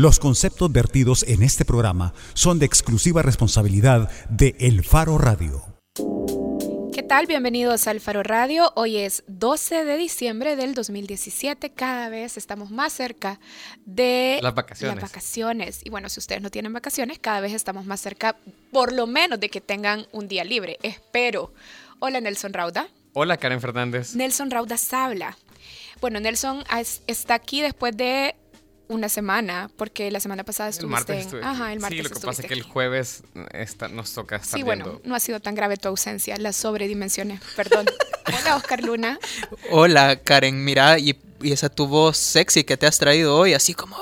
Los conceptos vertidos en este programa son de exclusiva responsabilidad de El Faro Radio. ¿Qué tal? Bienvenidos al Faro Radio. Hoy es 12 de diciembre del 2017. Cada vez estamos más cerca de Las vacaciones. las vacaciones. Y bueno, si ustedes no tienen vacaciones, cada vez estamos más cerca, por lo menos, de que tengan un día libre. Espero. Hola, Nelson Rauda. Hola, Karen Fernández. Nelson Rauda habla. Bueno, Nelson es- está aquí después de una semana, porque la semana pasada El estuviste martes en... estuve Ajá, el martes Sí, lo que pasa es que el jueves está- nos toca estar Sí, bueno, viendo. no ha sido tan grave tu ausencia, las sobredimensiones, perdón. Hola, Oscar Luna. Hola, Karen, mira, y, y esa tu voz sexy que te has traído hoy, así como...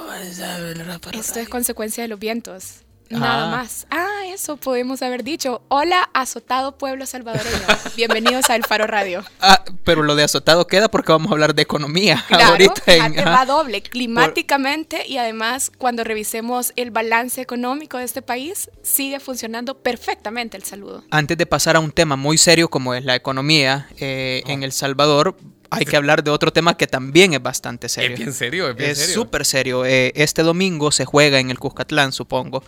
Esto es consecuencia de los vientos. Nada Ah. más. Ah, eso podemos haber dicho. Hola, azotado pueblo salvadoreño. Bienvenidos a El Faro Radio. Ah, pero lo de azotado queda porque vamos a hablar de economía Claro, ahorita. en- va doble, climáticamente y además cuando revisemos el balance económico de este país, sigue funcionando perfectamente el saludo. Antes de pasar a un tema muy serio como es la economía eh, en El Salvador, hay que hablar de otro tema que también es bastante serio. Es bien serio, es bien Es serio. súper serio. Eh, este domingo se juega en el Cuscatlán, supongo,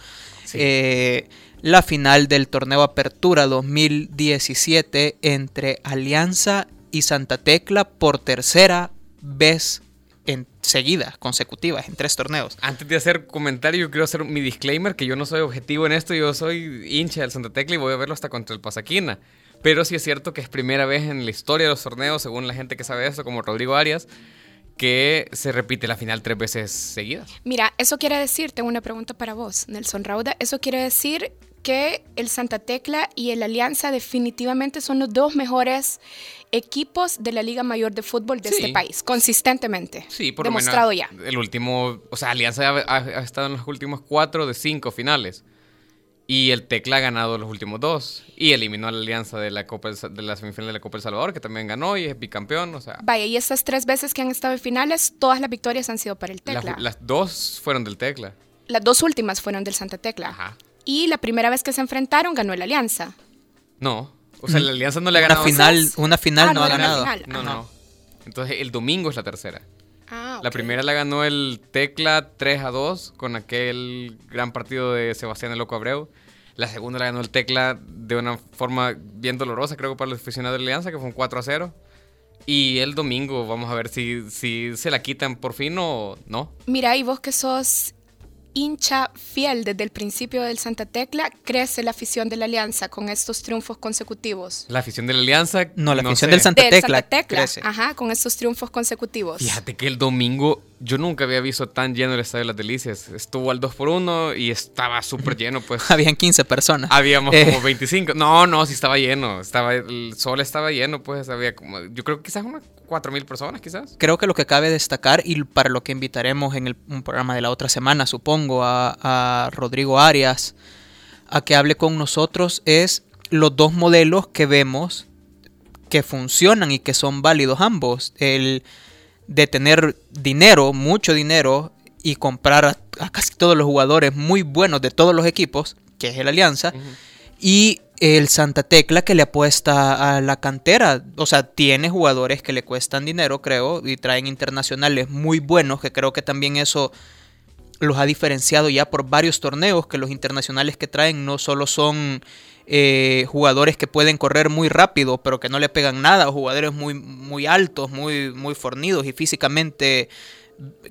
Eh, la final del torneo Apertura 2017 entre Alianza y Santa Tecla por tercera vez en seguida, consecutivas, en tres torneos. Antes de hacer comentario, yo quiero hacer mi disclaimer que yo no soy objetivo en esto, yo soy hincha del Santa Tecla y voy a verlo hasta contra el Pasaquina. Pero sí es cierto que es primera vez en la historia de los torneos, según la gente que sabe esto, como Rodrigo Arias, que se repite la final tres veces seguidas. Mira, eso quiere decir, tengo una pregunta para vos, Nelson Rauda, eso quiere decir que el Santa Tecla y el Alianza definitivamente son los dos mejores equipos de la Liga Mayor de Fútbol de Sí. este país, consistentemente. Sí, por lo Demostrado menos ya. El último, o sea, Alianza ha, ha- ha estado en los últimos cuatro de cinco finales. Y el Tecla ha ganado los últimos dos. Y eliminó a la Alianza de la Copa de la semifinal de la Copa El Salvador, que también ganó y es bicampeón. O sea, Vaya, y estas tres veces que han estado en finales, todas las victorias han sido para el Tecla. las dos fueron del Tecla. Las dos últimas fueron del Santa Tecla. Ajá. Y la primera vez que se enfrentaron ganó el Alianza. No. O sea, la Alianza no le ha Una ganado. final, Entonces- una final Ah, no no, ha una ganado. final. No, Ajá. no. Entonces, el domingo es la tercera. Ah, La primera la ganó el Tecla 3 a 2 con aquel gran partido de Sebastián el Loco Abreu. La segunda la ganó el Tecla de una forma bien dolorosa, creo, para los aficionados de la Alianza, que fue un 4 a 0. Y el domingo vamos a ver si, si se la quitan por fin o no. Mira, y vos que sos hincha fiel desde el principio del Santa Tecla, crece la afición de la Alianza con estos triunfos consecutivos. La afición de la Alianza. No, la afición sé. del Santa Del Tecla Santa Tecla, crece. ajá, con estos triunfos consecutivos. Fíjate que el domingo yo nunca había visto tan lleno el Estadio de las Delicias. Estuvo al 2 por 1 y estaba súper lleno, pues. Habían 15 personas. Habíamos Eh, como 25. No, no, sí estaba lleno. Estaba, el sol estaba lleno, pues había como, yo creo que quizás unas 4.000 personas, quizás. Creo que lo que cabe destacar y para lo que invitaremos en el un programa de la otra semana, supongo, a, a Rodrigo Arias a que hable con nosotros es los dos modelos que vemos que funcionan y que son válidos ambos. El de tener dinero, mucho dinero, y comprar a, a casi todos los jugadores muy buenos de todos los equipos, que es el Alianza, y el Santa Tecla que le apuesta a la cantera. O sea, tiene jugadores que le cuestan dinero, creo, y traen internacionales muy buenos, que creo que también eso los ha diferenciado ya por varios torneos, que los internacionales que traen no solo son eh, jugadores que pueden correr muy rápido, pero que no le pegan nada, o jugadores muy, muy altos, muy, muy fornidos y físicamente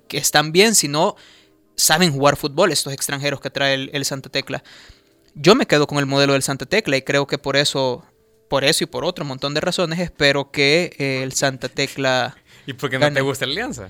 que están bien, sino saben jugar fútbol estos extranjeros que trae el, Santa Tecla. Yo me quedo con el modelo del Santa Tecla y creo que por eso, por eso y por otro montón de razones, espero que eh, el Santa Tecla ¿Y por qué no Gane. te gusta la Alianza?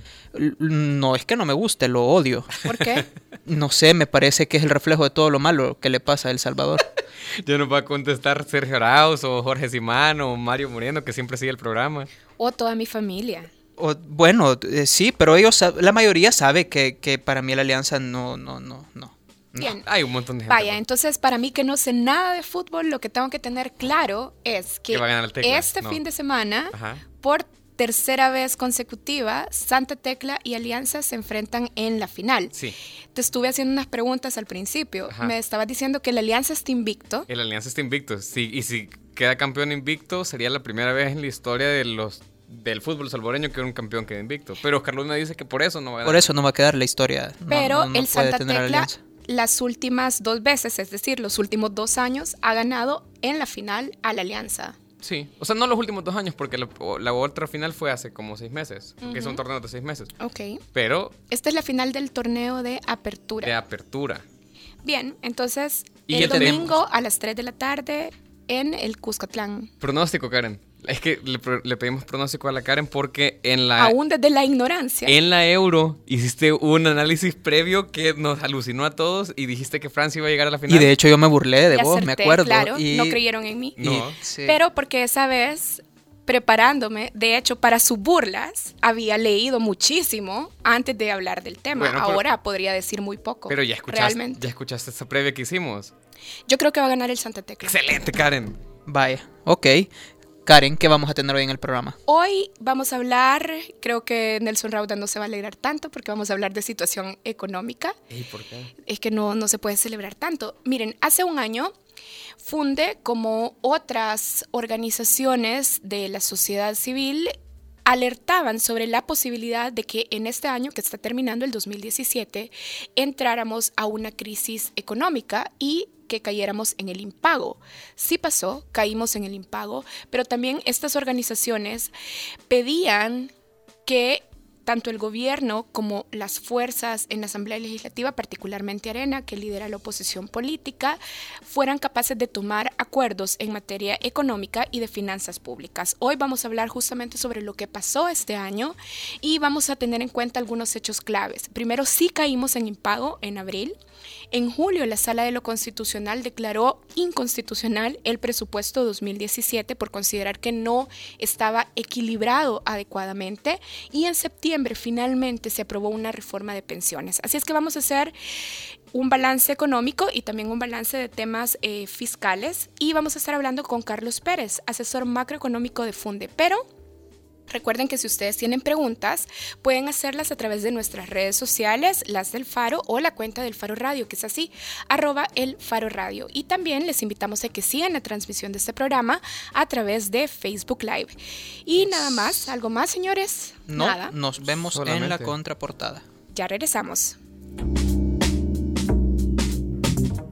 no es que no me guste, lo odio. ¿Por qué? No sé, me parece que es el reflejo de todo lo malo que le pasa a El Salvador. Yo no voy a contestar Sergio Arauz o Jorge Simán o Mario Moreno, que siempre sigue el programa. O toda mi familia. O, bueno, eh, sí, pero ellos, la mayoría sabe que, que para mí la alianza no, no, no, no. Bien. Hay un montón de gente. Vaya, entonces para mí que no sé nada de fútbol, lo que tengo que tener claro es que Que va a ganar el Tecla, este no. fin de semana, Ajá. por tercera vez consecutiva, Santa Tecla y Alianza se enfrentan en la final. Sí. Te estuve haciendo unas preguntas al principio. Ajá. Me estabas diciendo que la Alianza está invicto. El Alianza está invicto. Sí, y si queda campeón invicto, sería la primera vez en la historia de los del fútbol salvadoreño que un campeón quede invicto. Pero Oscar Luna dice que por eso no va a Por eso no va a quedar la historia. Pero no- no el puede Santa Tecla alianza. las últimas dos veces, es decir, los últimos dos años, ha ganado en la final a la Alianza. Sí, o sea, no los últimos dos años, porque la, la otra final fue hace como seis meses, que son torneos de seis meses. Ok. Pero Esta es la final del torneo de apertura. de apertura. Bien, entonces Y el tenemos- domingo a las 3 de la tarde en el Cuscatlán. Pronóstico, Karen. Es que le, pedimos pronóstico a la Karen porque en la, Aún desde la ignorancia. en la Euro hiciste un análisis previo que nos alucinó a todos y dijiste que Francia iba a llegar a la final. Y de hecho yo me burlé de Y vos, me acuerdo. Claro, y, no creyeron en mí. y- No. sí. Pero porque esa vez, preparándome, de hecho, para sus burlas, había leído muchísimo antes de hablar del tema. Bueno, pero- Ahora podría decir muy poco. Pero ya escuchaste, Realmente. ya escuchaste esa previa que hicimos. Yo creo que va a ganar el Santa Tecla. Excelente, Karen. Vaya, ok. Karen, ¿qué vamos a tener hoy en el programa? Hoy vamos a hablar, creo que Nelson Rauda no se va a alegrar tanto porque vamos a hablar de situación económica. ¿Y por qué? es que no, no se puede celebrar tanto. Miren, hace un año Funde, como otras organizaciones de la sociedad civil, alertaban sobre la posibilidad de que en este año que está terminando, el 2017, entráramos a una crisis económica y que cayéramos en el impago. Sí pasó, caímos en el impago, pero también estas organizaciones pedían que tanto el gobierno como las fuerzas en la Asamblea Legislativa, particularmente Arena, que lidera la oposición política, fueran capaces de tomar acuerdos en materia económica y de finanzas públicas. Hoy vamos a hablar justamente sobre lo que pasó este año y vamos a tener en cuenta algunos hechos claves. Primero, sí caímos en impago en abril. En julio, la Sala de lo Constitucional declaró inconstitucional el presupuesto 2017 por considerar que no estaba equilibrado adecuadamente y en septiembre finalmente se aprobó una reforma de pensiones. Así es que vamos a hacer un balance económico y también un balance de temas eh, fiscales y vamos a estar hablando con Carlos Pérez, asesor macroeconómico de Funde. Pero Recuerden que si ustedes tienen preguntas, pueden hacerlas a través de nuestras redes sociales, las del Faro o la cuenta del Faro Radio, que es así, arroba el Faro Radio. Y también les invitamos a que sigan la transmisión de este programa a través de Facebook Live. Y nada más, ¿algo más, señores? No, Nada. nos vemos en la contraportada. Ya regresamos.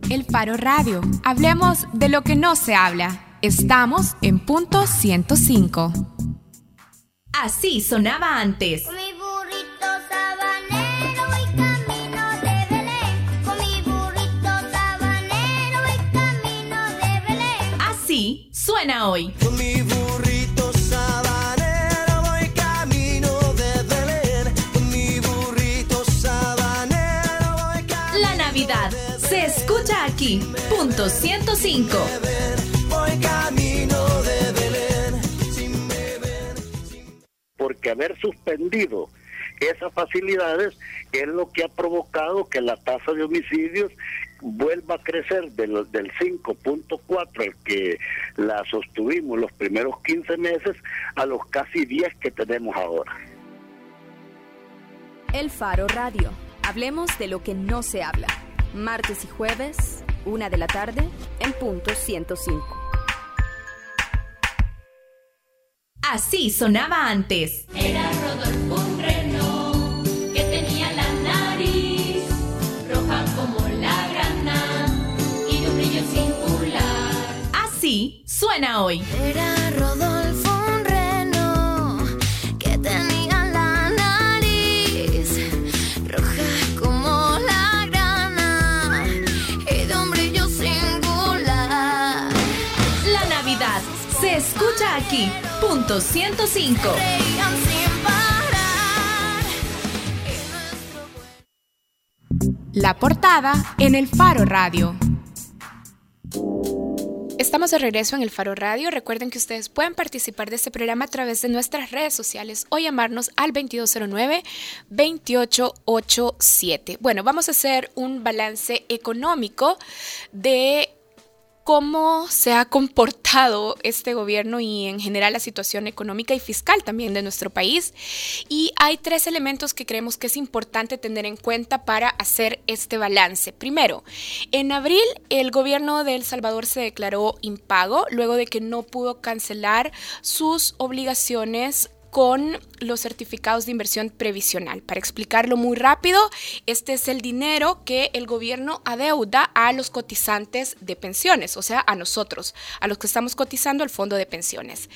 El Faro Radio. Hablemos de lo que no se habla. Estamos en punto 105. Así sonaba antes. Con mi burrito sabanero voy camino de Belén. Con mi burrito sabanero voy camino de Belén. Así suena hoy. Con mi burrito sabanero voy camino de Belén. Con mi burrito sabanero voy camino La Navidad se escucha aquí. Punto 105. Porque haber suspendido esas facilidades es lo que ha provocado que la tasa de homicidios vuelva a crecer de del 5.4 al que la sostuvimos los primeros 15 meses a los casi 10 que tenemos ahora. El Faro Radio. Hablemos de lo que no se habla. Martes y jueves, una de la tarde, en punto 105. Así sonaba antes. Era Rodolfo un reno que tenía la nariz roja como la grana y de un brillo singular. Así suena hoy. Era 105. Reían sin parar. Y nuestro La portada en el Faro Radio. Estamos de regreso en el Faro Radio. Recuerden que ustedes pueden participar de este programa a través de nuestras redes sociales o llamarnos al 2209-2887. Bueno, vamos a hacer un balance económico de cómo se ha comportado este gobierno y en general la situación económica y fiscal también de nuestro país. Y hay tres elementos que creemos que es importante tener en cuenta para hacer este balance. Primero, en abril el gobierno de El Salvador se declaró impago luego de que no pudo cancelar sus obligaciones con los certificados de inversión previsional. Para explicarlo muy rápido, este es el dinero que el gobierno adeuda a los cotizantes de pensiones, o sea, a nosotros, a los que estamos cotizando al fondo de pensiones.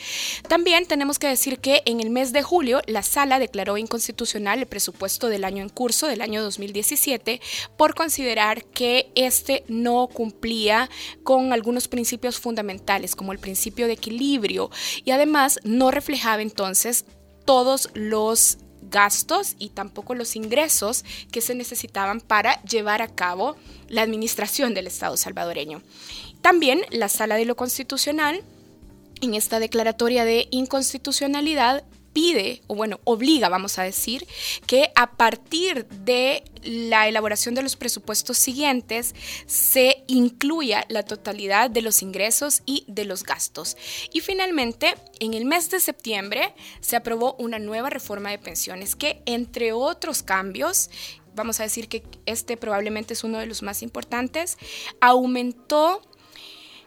También tenemos que decir que en el mes de julio la sala declaró inconstitucional el presupuesto del año en curso, del año 2017, por considerar que este no cumplía con algunos principios fundamentales, como el principio de equilibrio, y además no reflejaba entonces todos los gastos y tampoco los ingresos que se necesitaban para llevar a cabo la administración del Estado salvadoreño. También la Sala de lo Constitucional, en esta declaratoria de inconstitucionalidad, pide, o bueno, obliga, vamos a decir, que a partir de la elaboración de los presupuestos siguientes se incluya la totalidad de los ingresos y de los gastos. Y finalmente, en el mes de septiembre se aprobó una nueva reforma de pensiones que, entre otros cambios, vamos a decir que este probablemente es uno de los más importantes, aumentó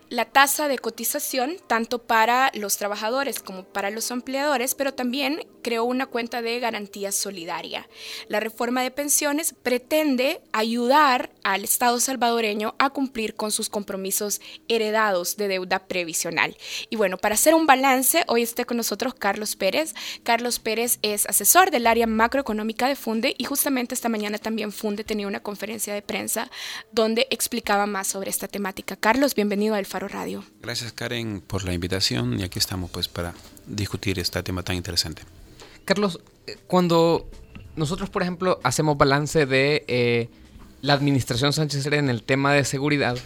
la tasa de cotización tanto para los trabajadores como para los empleadores, pero también creó una cuenta de garantía solidaria. La reforma de pensiones pretende ayudar al Estado salvadoreño a cumplir con sus compromisos heredados de deuda previsional. Y bueno, para hacer un balance, hoy está con nosotros Carlos Pérez. Carlos Pérez es asesor del área macroeconómica de Funde y justamente esta mañana también Funde tenía una conferencia de prensa donde explicaba más sobre esta temática. Carlos, bienvenido al Faro Radio. Gracias Karen por la invitación y aquí estamos pues para discutir este tema tan interesante. Carlos, eh, cuando nosotros, por ejemplo, hacemos balance de eh, la administración Sánchez en el tema de seguridad,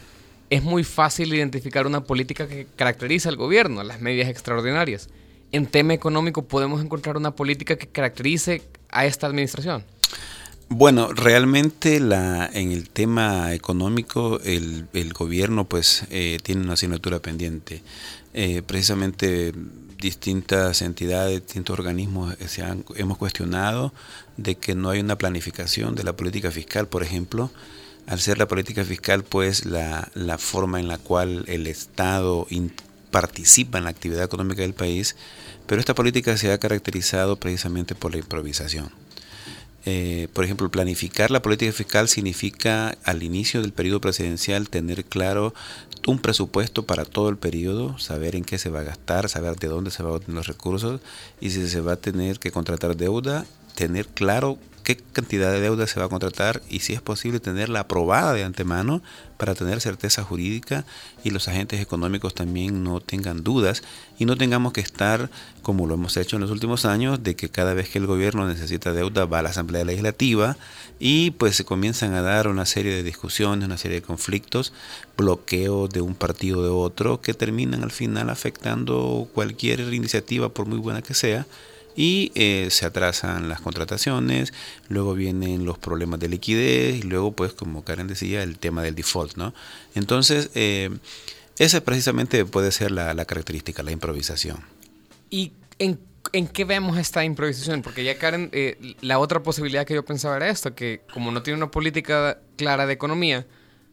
es muy fácil identificar una política que caracteriza al gobierno, las medidas extraordinarias. En tema económico, ¿podemos encontrar una política que caracterice a esta administración? Bueno, realmente la, en el tema económico el, gobierno pues eh, tiene una asignatura pendiente. Eh, precisamente distintas entidades, distintos organismos eh, se han, hemos cuestionado de que no hay una planificación de la política fiscal, por ejemplo. Al ser la política fiscal pues la, la forma en la cual el Estado participa en la actividad económica del país, pero esta política se ha caracterizado precisamente por la improvisación. Eh, por ejemplo, planificar la política fiscal significa al inicio del periodo presidencial tener claro un presupuesto para todo el periodo, saber en qué se va a gastar, saber de dónde se van a obtener los recursos y si se va a tener que contratar deuda, tener claro qué cantidad de deuda se va a contratar y si es posible tenerla aprobada de antemano para tener certeza jurídica y los agentes económicos también no tengan dudas y no tengamos que estar, como lo hemos hecho en los últimos años, de que cada vez que el gobierno necesita deuda va a la Asamblea Legislativa y pues se comienzan a dar una serie de discusiones, una serie de conflictos, bloqueos de un partido de otro que terminan al final afectando cualquier iniciativa por muy buena que sea y eh, se atrasan las contrataciones, luego vienen los problemas de liquidez y luego pues como Karen decía el tema del default, ¿no? Entonces eh, esa precisamente puede ser la, característica, la improvisación. ¿Y en, en qué vemos esta improvisación? Porque ya Karen, eh, la otra posibilidad que yo pensaba era esto, que como no tiene una política clara de economía,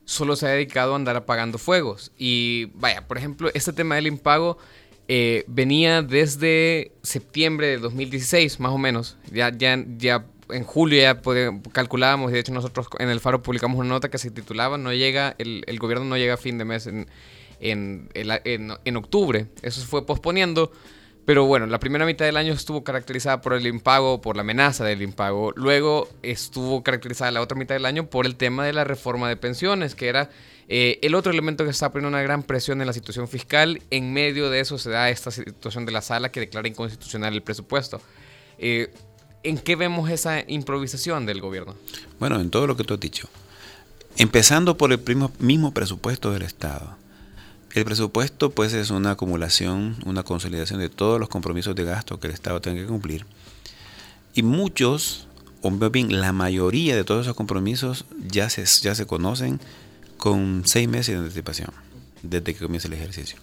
solo se ha dedicado a andar apagando fuegos. Y vaya, por ejemplo, este tema del impago eh, venía desde septiembre de 2016, más o menos. Ya, ya, ya en julio ya pode- calculábamos, y de hecho nosotros en el Faro publicamos una nota que se titulaba No llega, el, gobierno no llega a fin de mes en, en, en- en octubre. Eso se fue posponiendo. Pero bueno, la primera mitad del año estuvo caracterizada por el impago, por la amenaza del impago. Luego estuvo caracterizada la otra mitad del año por el tema de la reforma de pensiones, que era eh, el otro elemento que está poniendo una gran presión en la situación fiscal. En medio de eso se da esta situación de la sala que declara inconstitucional el presupuesto. Eh, ¿En qué vemos esa improvisación del gobierno? Bueno, en todo lo que tú has dicho. Empezando por el mismo presupuesto del Estado. El presupuesto pues es una acumulación, una consolidación de todos los compromisos de gasto que el Estado tiene que cumplir. Y muchos, o bien la mayoría de todos esos compromisos ya se, ya se conocen con seis meses de anticipación, desde que comienza el ejercicio.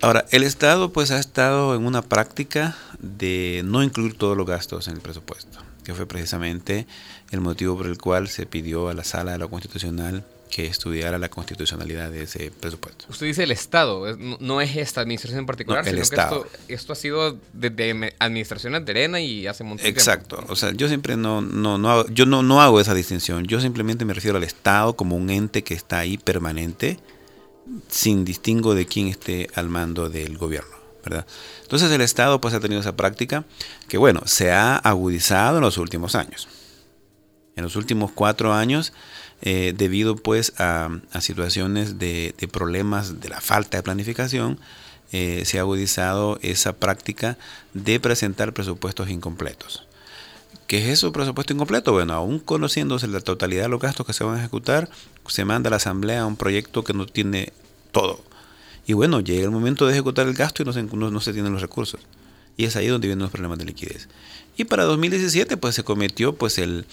Ahora, el Estado pues ha estado en una práctica de no incluir todos los gastos en el presupuesto. que fue precisamente el motivo por el cual se pidió a la Sala de lo Constitucional que estudiara la constitucionalidad de ese presupuesto. Usted dice el Estado, es- no, es esta administración en particular, No, el sino Estado. que esto, esto ha sido desde administraciones de Arena y hace de Exacto, o sea, yo siempre no, no, no hago, yo no, no hago esa distinción, yo simplemente me refiero al Estado como un ente que está ahí permanente, sin distingo de quién esté al mando del gobierno, ¿verdad? Entonces el Estado pues ha tenido esa práctica que bueno, se ha agudizado en los últimos años. En los últimos cuatro años, eh, debido pues a, situaciones de, de problemas de la falta de planificación, eh, se ha agudizado esa práctica de presentar presupuestos incompletos. ¿Qué es eso, presupuesto incompleto? Bueno, aún conociéndose la totalidad de los gastos que se van a ejecutar, se manda a la Asamblea un proyecto que no tiene todo. Y bueno, llega el momento de ejecutar el gasto y no se, no- no se tienen los recursos. Y es ahí donde vienen los problemas de liquidez. Y para 2017 pues se cometió pues el,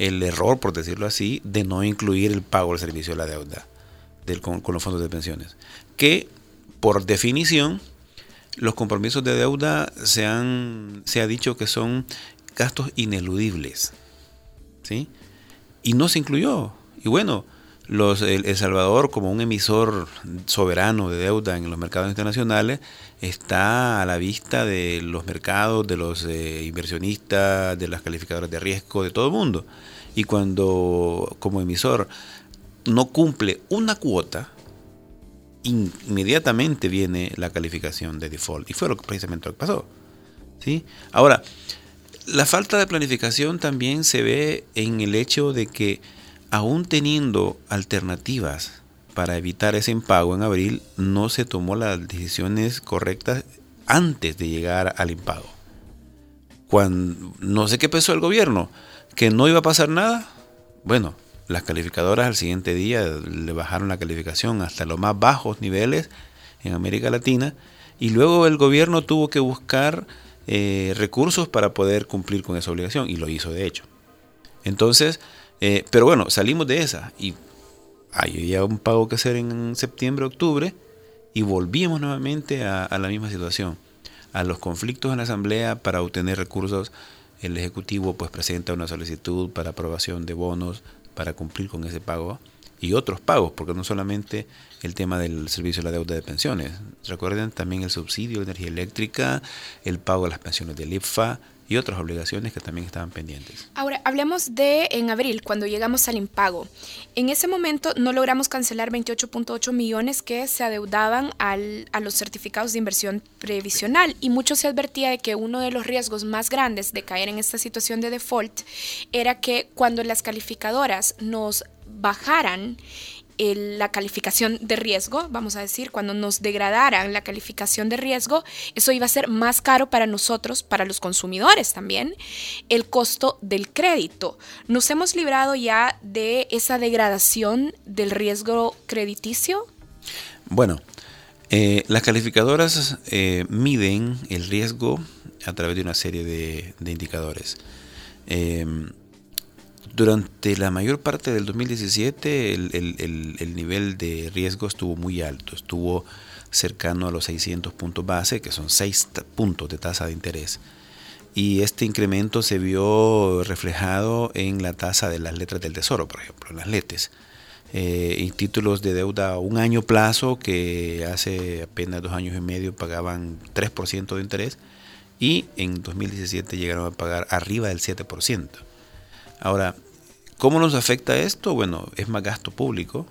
el error, por decirlo así, de no incluir el pago del servicio de la deuda con, con los fondos de pensiones. Que por definición los compromisos de deuda se, han, se ha dicho que son gastos ineludibles. ¿sí? Y no se incluyó. Y bueno, los, el, Salvador, como un emisor soberano de deuda en los mercados internacionales, está a la vista de los mercados, de los eh, inversionistas, de las calificadoras de riesgo, de todo el mundo. Y cuando como emisor no cumple una cuota, in- inmediatamente viene la calificación de default. Y fue lo que precisamente lo que pasó. ¿sí? Ahora, la falta de planificación también se ve en el hecho de que aún teniendo alternativas para evitar ese impago en abril, no se tomó las decisiones correctas antes de llegar al impago. Cuando, no sé qué pensó el gobierno, que no iba a pasar nada. Bueno, las calificadoras al siguiente día le bajaron la calificación hasta los más bajos niveles en América Latina y luego el gobierno tuvo que buscar eh, recursos para poder cumplir con esa obligación y lo hizo de hecho. Entonces, eh, pero bueno, salimos de esa y hay ya un pago que hacer en septiembre, octubre y volvimos nuevamente a, la misma situación, a los conflictos en la asamblea para obtener recursos. El ejecutivo pues presenta una solicitud para aprobación de bonos para cumplir con ese pago y otros pagos, porque no solamente el tema del servicio de la deuda de pensiones. Recuerden también el subsidio de energía eléctrica, el pago de las pensiones del IPFA y otras obligaciones que también estaban pendientes. Ahora, hablemos de en abril, cuando llegamos al impago. En ese momento no logramos cancelar 28.8 millones que se adeudaban al- a los certificados de inversión previsional y mucho se advertía de que uno de los riesgos más grandes de caer en esta situación de default era que cuando las calificadoras nos bajaran la calificación de riesgo, vamos a decir, cuando nos degradaran la calificación de riesgo, eso iba a ser más caro para nosotros, para los consumidores también, el costo del crédito. Nos hemos librado ya de esa degradación del riesgo crediticio. Bueno, eh, las calificadoras eh, miden el riesgo a través de una serie de, de indicadores. Eh, durante la mayor parte del 2017 el, el- el- el nivel de riesgo estuvo muy alto, estuvo cercano a los 600 puntos base, que son 6 ta- puntos de tasa de interés. Y este incremento se vio reflejado en la tasa de las letras del tesoro, por ejemplo, en las letes. Eh, y títulos de deuda a un año plazo que hace apenas dos años y medio pagaban 3% de interés y en 2017 llegaron a pagar arriba del 7%. Ahora, ¿cómo nos afecta esto? Bueno, es más gasto público.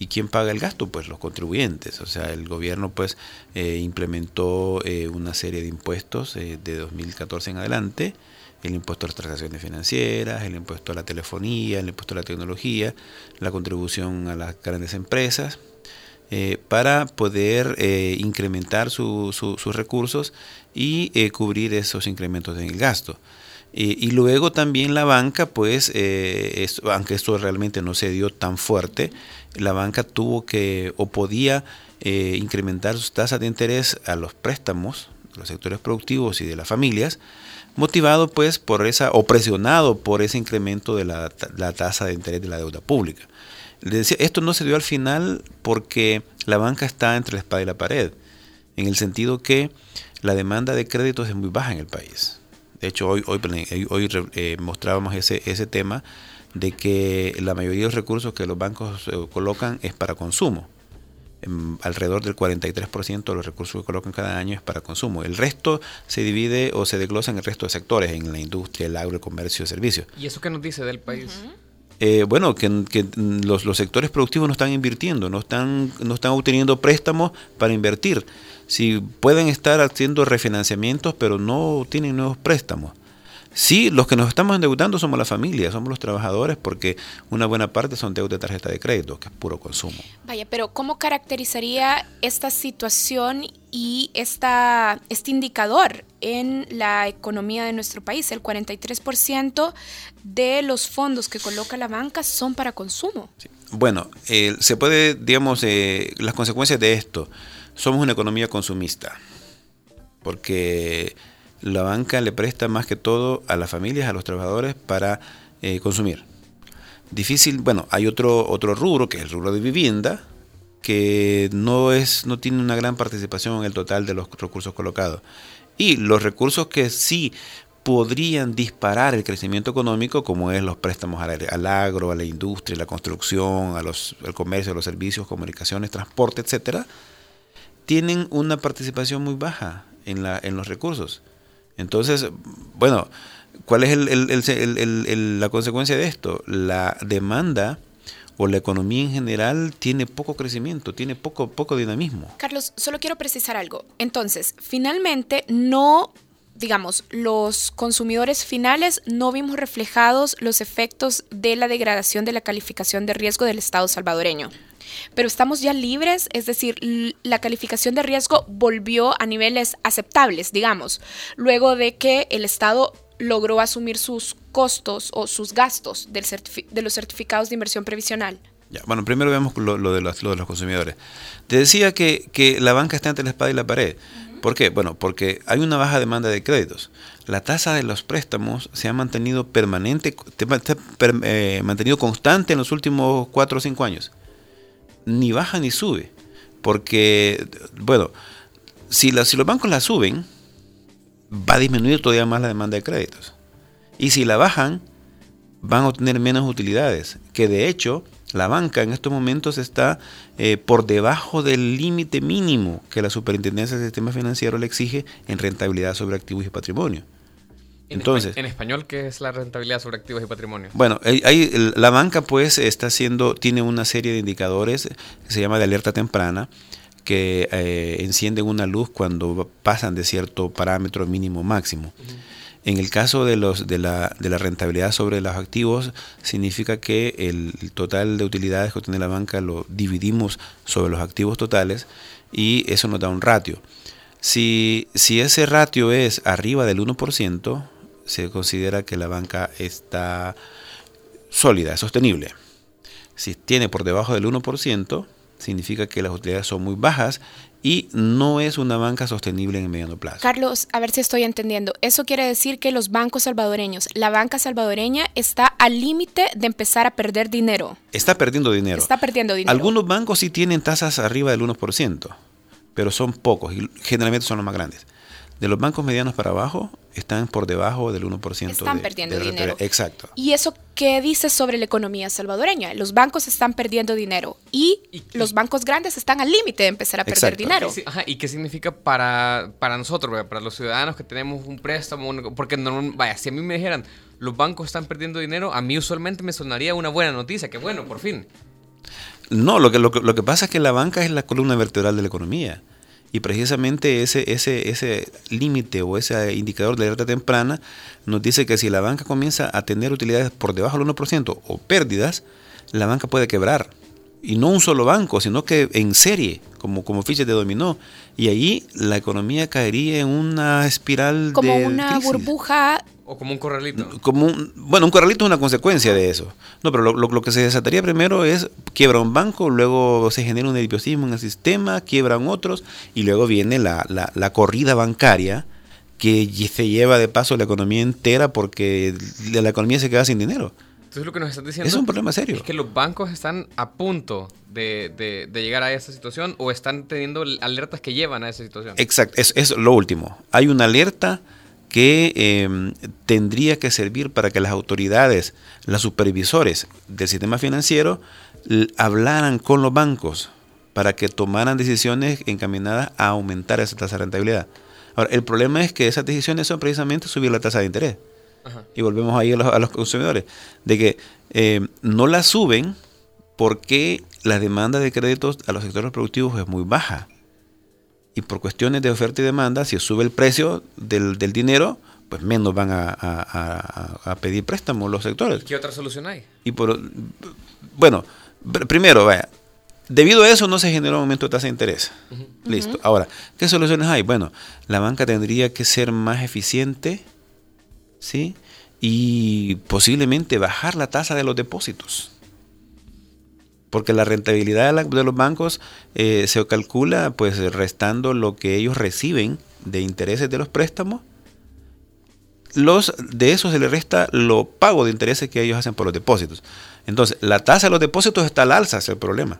¿Y quién paga el gasto? Pues los contribuyentes. O sea, el gobierno pues eh, implementó eh, una serie de impuestos eh, de 2014 en adelante. El impuesto a las transacciones financieras, el impuesto a la telefonía, el impuesto a la tecnología, la contribución a las grandes empresas, eh, para poder eh, incrementar su- su- sus recursos y cubrir esos incrementos en el gasto. Eh, y luego también la banca, pues, eh, es- aunque esto realmente no se dio tan fuerte, la banca tuvo que o podía eh, incrementar sus tasas de interés a los préstamos los sectores productivos y de las familias, motivado pues por esa, o presionado por ese incremento de la, la tasa de interés de la deuda pública. Decía, esto no se dio al final porque la banca está entre la espada y la pared, en el sentido que la demanda de créditos es muy baja en el país. De hecho, hoy, hoy, hoy eh, mostrábamos ese, ese tema de que la mayoría de los recursos que los bancos eh, colocan es para consumo. Alrededor del 43% de los recursos que colocan cada año es para consumo. El resto se divide o se desglosa en el resto de sectores, en la industria, el agro, el comercio, el servicio. ¿Y eso qué nos dice del país? Eh, bueno, que, que los, los, sectores productivos no están invirtiendo, no están, no están obteniendo préstamos para invertir. Si pueden estar haciendo refinanciamientos, pero no tienen nuevos préstamos. Sí, los que nos estamos endeudando somos la familia, somos los trabajadores, porque una buena parte son deudas de tarjeta de crédito, que es puro consumo. Vaya, pero ¿cómo caracterizaría esta situación y esta, este indicador en la economía de nuestro país? El 43% de los fondos que coloca la banca son para consumo. Sí. Bueno, eh, se puede, digamos, eh, las consecuencias de esto, somos una economía consumista, porque la banca le presta más que todo a las familias, a los trabajadores para eh, consumir. Difícil, bueno, hay otro, otro rubro, que es el rubro de vivienda, que no, es, no tiene una gran participación en el total de los recursos colocados. Y los recursos que sí podrían disparar el crecimiento económico, como es los préstamos al, al agro, a la industria, a la construcción, al comercio, a los servicios, comunicaciones, transporte, etcétera, tienen una participación muy baja en, la, en los recursos. Entonces, bueno, ¿cuál es el, el, la consecuencia de esto? La demanda o la economía en general tiene poco crecimiento, tiene poco, poco dinamismo. Carlos, solo quiero precisar algo. Entonces, finalmente no digamos, los consumidores finales no vimos reflejados los efectos de la degradación de la calificación de riesgo del Estado salvadoreño. Pero estamos ya libres, es decir, la calificación de riesgo volvió a niveles aceptables, digamos, luego de que el Estado logró asumir sus costos o sus gastos del de los certificados de inversión previsional. Ya, bueno, primero vemos lo, lo, de los, lo, de los, consumidores. Te decía que, que, la banca está entre la espada y la pared. ¿Por qué? Bueno, porque hay una baja demanda de créditos. La tasa de los préstamos se ha mantenido permanente, eh, mantenido constante en los últimos 4 o 5 años. Ni baja ni sube. Porque, bueno, si, la, si los bancos la suben, va a disminuir todavía más la demanda de créditos. Y si la bajan, van a obtener menos utilidades. Que de hecho, la banca en estos momentos está eh, por debajo del límite mínimo que la Superintendencia del Sistema Financiero le exige en rentabilidad sobre activos y patrimonio. Entonces, en español, ¿qué es la rentabilidad sobre activos y patrimonio? Bueno, hay, la banca pues está haciendo, tiene una serie de indicadores que se llama de alerta temprana que eh, encienden una luz cuando pasan de cierto parámetro mínimo máximo. Uh -huh. En el caso de, los, de, la, de la rentabilidad sobre los activos, significa que el, el, total de utilidades que obtiene la banca lo dividimos sobre los activos totales y eso nos da un ratio. Si, si ese ratio es arriba del 1%, se considera que la banca está sólida, sostenible. Si tiene por debajo del 1%, significa que las utilidades son muy bajas y no es una banca sostenible en el mediano plazo. Carlos, a ver si estoy entendiendo. Eso quiere decir que los bancos salvadoreños, la banca salvadoreña está al límite de empezar a perder dinero. Está perdiendo dinero. Está perdiendo dinero. Algunos bancos sí tienen tasas arriba del 1%, pero son pocos y generalmente son los más grandes. De los bancos medianos para abajo están por debajo del 1%. Están de, perdiendo de dinero. Exacto. ¿Y eso qué dice sobre la economía salvadoreña? Los bancos están perdiendo dinero y, ¿Y los bancos grandes están al límite de empezar a perder Exacto. dinero. ¿Y, ajá, ¿Y qué significa para, para nosotros, para los ciudadanos que tenemos un préstamo? Un, porque, no, vaya, si a mí me dijeran, los bancos están perdiendo dinero, a mí usualmente me sonaría una buena noticia, que bueno, por fin. No, lo que, lo que, lo que pasa es que la banca es la columna vertebral de la economía. Y precisamente ese, ese, ese límite o ese indicador de alerta temprana nos dice que si la banca comienza a tener utilidades por debajo del 1% o pérdidas, la banca puede quebrar. Y no un solo banco, sino que en serie, como, como fichas de dominó. Y ahí la economía caería en una espiral como de una crisis. burbuja o como un corralito. Como un, bueno, un corralito es una consecuencia de eso. No, pero lo, lo, lo, que se desataría primero es quiebra un banco, luego se genera un nerviosismo en el sistema, quiebran otros y luego viene la, la, la corrida bancaria que se lleva de paso la economía entera porque la economía se queda sin dinero. Entonces lo que nos estás diciendo es un problema serio. Es que los bancos están a punto de, de, de, llegar a esa situación o están teniendo alertas que llevan a esa situación. Exacto, es, es lo último. Hay una alerta que eh, tendría que servir para que las autoridades, los supervisores del sistema financiero, hablaran con los bancos para que tomaran decisiones encaminadas a aumentar esa tasa de rentabilidad. Ahora, el problema es que esas decisiones son precisamente subir la tasa de interés. Y volvemos ahí a los, a los consumidores, de que eh, no la suben porque la demanda de créditos a los sectores productivos es muy baja. Y por cuestiones de oferta y demanda, si sube el precio del, del dinero, pues menos van a, a- a- a pedir préstamos los sectores. ¿Qué otra solución hay? Y por, bueno, pr- primero, vaya, debido a eso no se generó un aumento de tasa de interés. Listo. Ahora, ¿qué soluciones hay? Bueno, la banca tendría que ser más eficiente, ¿sí? Y posiblemente bajar la tasa de los depósitos. Porque la rentabilidad de, la- de los bancos eh, se calcula pues restando lo que ellos reciben de intereses de los préstamos. Los, de eso se le resta lo pago de intereses que ellos hacen por los depósitos. Entonces, la tasa de los depósitos está al alza, es el problema.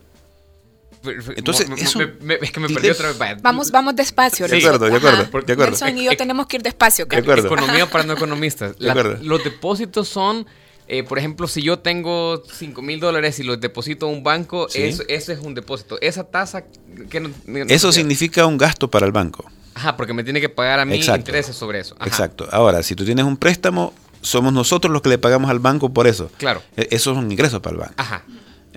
Entonces, Me- me- eso- me- me- es que me perdí otra vez. Vamos, vamos despacio. De Nelson. acuerdo, de acuerdo, Ajá. de acuerdo. Nelson y yo tenemos que ir despacio. De acuerdo. Economía para no economistas. De acuerdo. los depósitos son, eh, por ejemplo, si yo tengo 5 mil dólares y los deposito a un banco, Sí. eso, ese es un depósito. Esa tasa que no- no- Eso significa un gasto para el banco. Ajá, porque me tiene que pagar a mí Exacto. intereses sobre eso. Ajá. Exacto. Ahora, si tú tienes un préstamo, somos nosotros los que le pagamos al banco por eso. Claro. E- Eso es un ingreso para el banco. Ajá.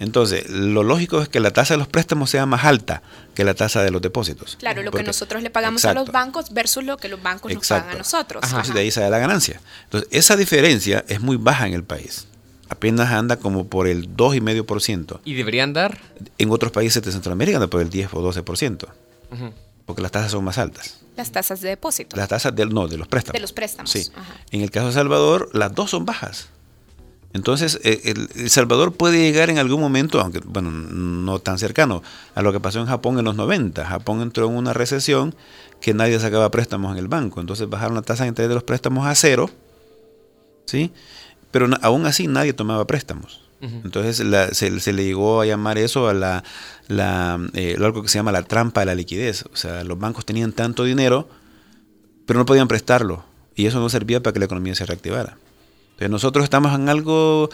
Entonces, lo lógico es que la tasa de los préstamos sea más alta que la tasa de los depósitos. Claro, lo que nosotros le pagamos a los bancos versus lo que los bancos nos pagan a nosotros. Entonces, Ajá. de ahí sale la ganancia. Entonces, esa diferencia es muy baja en el país. Apenas anda como por el 2,5%. ¿Y deberían dar? En otros países de Centroamérica anda por el 10 o 12%, Ujú. porque las tasas son más altas. Las tasas de depósito. Las tasas del, no, de los préstamos. De los préstamos. Sí. Ajá. En el caso de Salvador, las dos son bajas. Entonces, eh, el, El Salvador puede llegar en algún momento, aunque bueno, no tan cercano, a lo que pasó en Japón en los 90. Japón entró en una recesión que nadie sacaba préstamos en el banco. Entonces bajaron la tasa de interés de los préstamos a cero, ¿sí? Pero aún así nadie tomaba préstamos. Entonces la- se, se le llegó a llamar eso a la, la, eh, algo que se llama la trampa de la liquidez. O sea, los bancos tenían tanto dinero, pero no podían prestarlo. Y eso no servía para que la economía se reactivara. Entonces nosotros estamos en algo,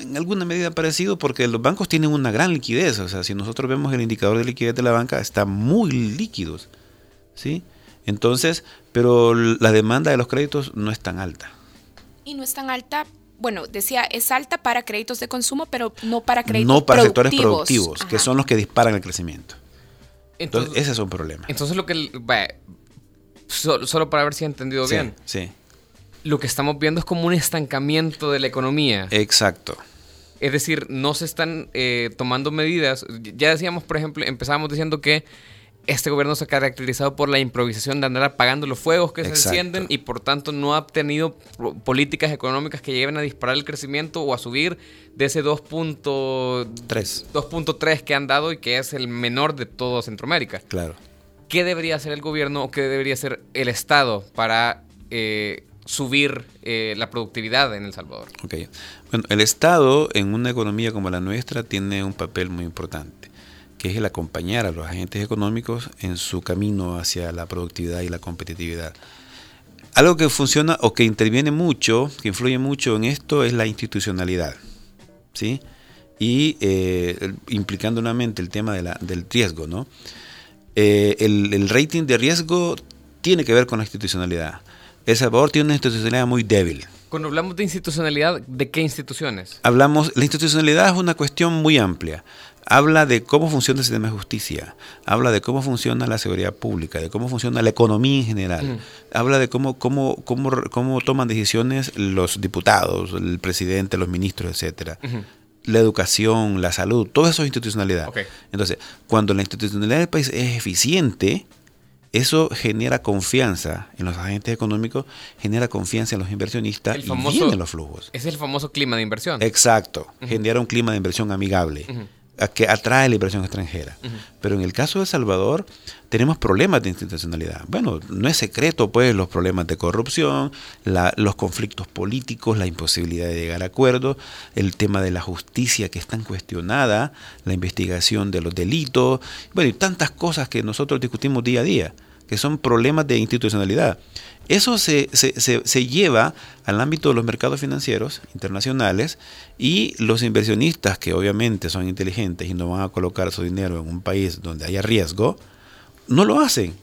en alguna medida parecido, porque los bancos tienen una gran liquidez. O sea, si nosotros vemos el indicador de liquidez de la banca, está muy líquidos. ¿Sí? Entonces, pero la demanda de los créditos no es tan alta. Y no es tan alta, bueno, decía, es alta para créditos de consumo, pero no para créditos No para sectores productivos. que son los que disparan el crecimiento. Entonces, Entonces, ese es un problema. entonces lo que... vaya, so- solo para ver si he entendido Sí, bien. sí, Lo que estamos viendo es como un estancamiento de la economía. exacto. Es decir, no se están eh, tomando medidas. Ya decíamos, por ejemplo, empezábamos diciendo que este gobierno se ha caracterizado por la improvisación de andar apagando los fuegos que Exacto. se encienden y por tanto no ha tenido políticas económicas que lleven a disparar el crecimiento o a subir de ese 2.3 Tres, 2.3 que han dado y que es el menor de todo Centroamérica. claro. ¿Qué debería hacer el gobierno o qué debería hacer el Estado para eh, subir eh, la productividad en El Salvador? Ok. Bueno, el Estado en una economía como la nuestra tiene un papel muy importante, que es el acompañar a los agentes económicos en su camino hacia la productividad y la competitividad. Algo que funciona o que interviene mucho, que influye mucho en esto, es la institucionalidad. ¿Sí? Y eh, implicando nuevamente el tema del riesgo, ¿no? Eh, el rating de riesgo tiene que ver con la institucionalidad. El Salvador tiene una institucionalidad muy débil. Cuando hablamos de institucionalidad, ¿de qué instituciones? Hablamos, la institucionalidad es una cuestión muy amplia. Habla de cómo funciona el sistema de justicia, habla de cómo funciona la seguridad pública, de cómo funciona la economía en general, habla de cómo, cómo, cómo, cómo toman decisiones los diputados, el presidente, los ministros, etcétera. Ujú. La educación, la salud, todo eso es institucionalidad. Entonces, cuando la institucionalidad del país es eficiente, eso genera confianza en los agentes económicos, genera confianza en los inversionistas El y vienen los flujos. Es el famoso clima de inversión. Exacto, genera un clima de inversión amigable. A que atrae la inversión extranjera. Pero en el caso de El Salvador tenemos problemas de institucionalidad. Bueno, no es secreto pues los problemas de corrupción, la- los conflictos políticos, la imposibilidad de llegar a acuerdos, el tema de la justicia que es tan cuestionada, la investigación de los delitos, bueno, y tantas cosas que nosotros discutimos día a día. que son problemas de institucionalidad. Eso se, se, se, se lleva al ámbito de los mercados financieros internacionales y los inversionistas, que obviamente son inteligentes y no van a colocar su dinero en un país donde haya riesgo, no lo hacen.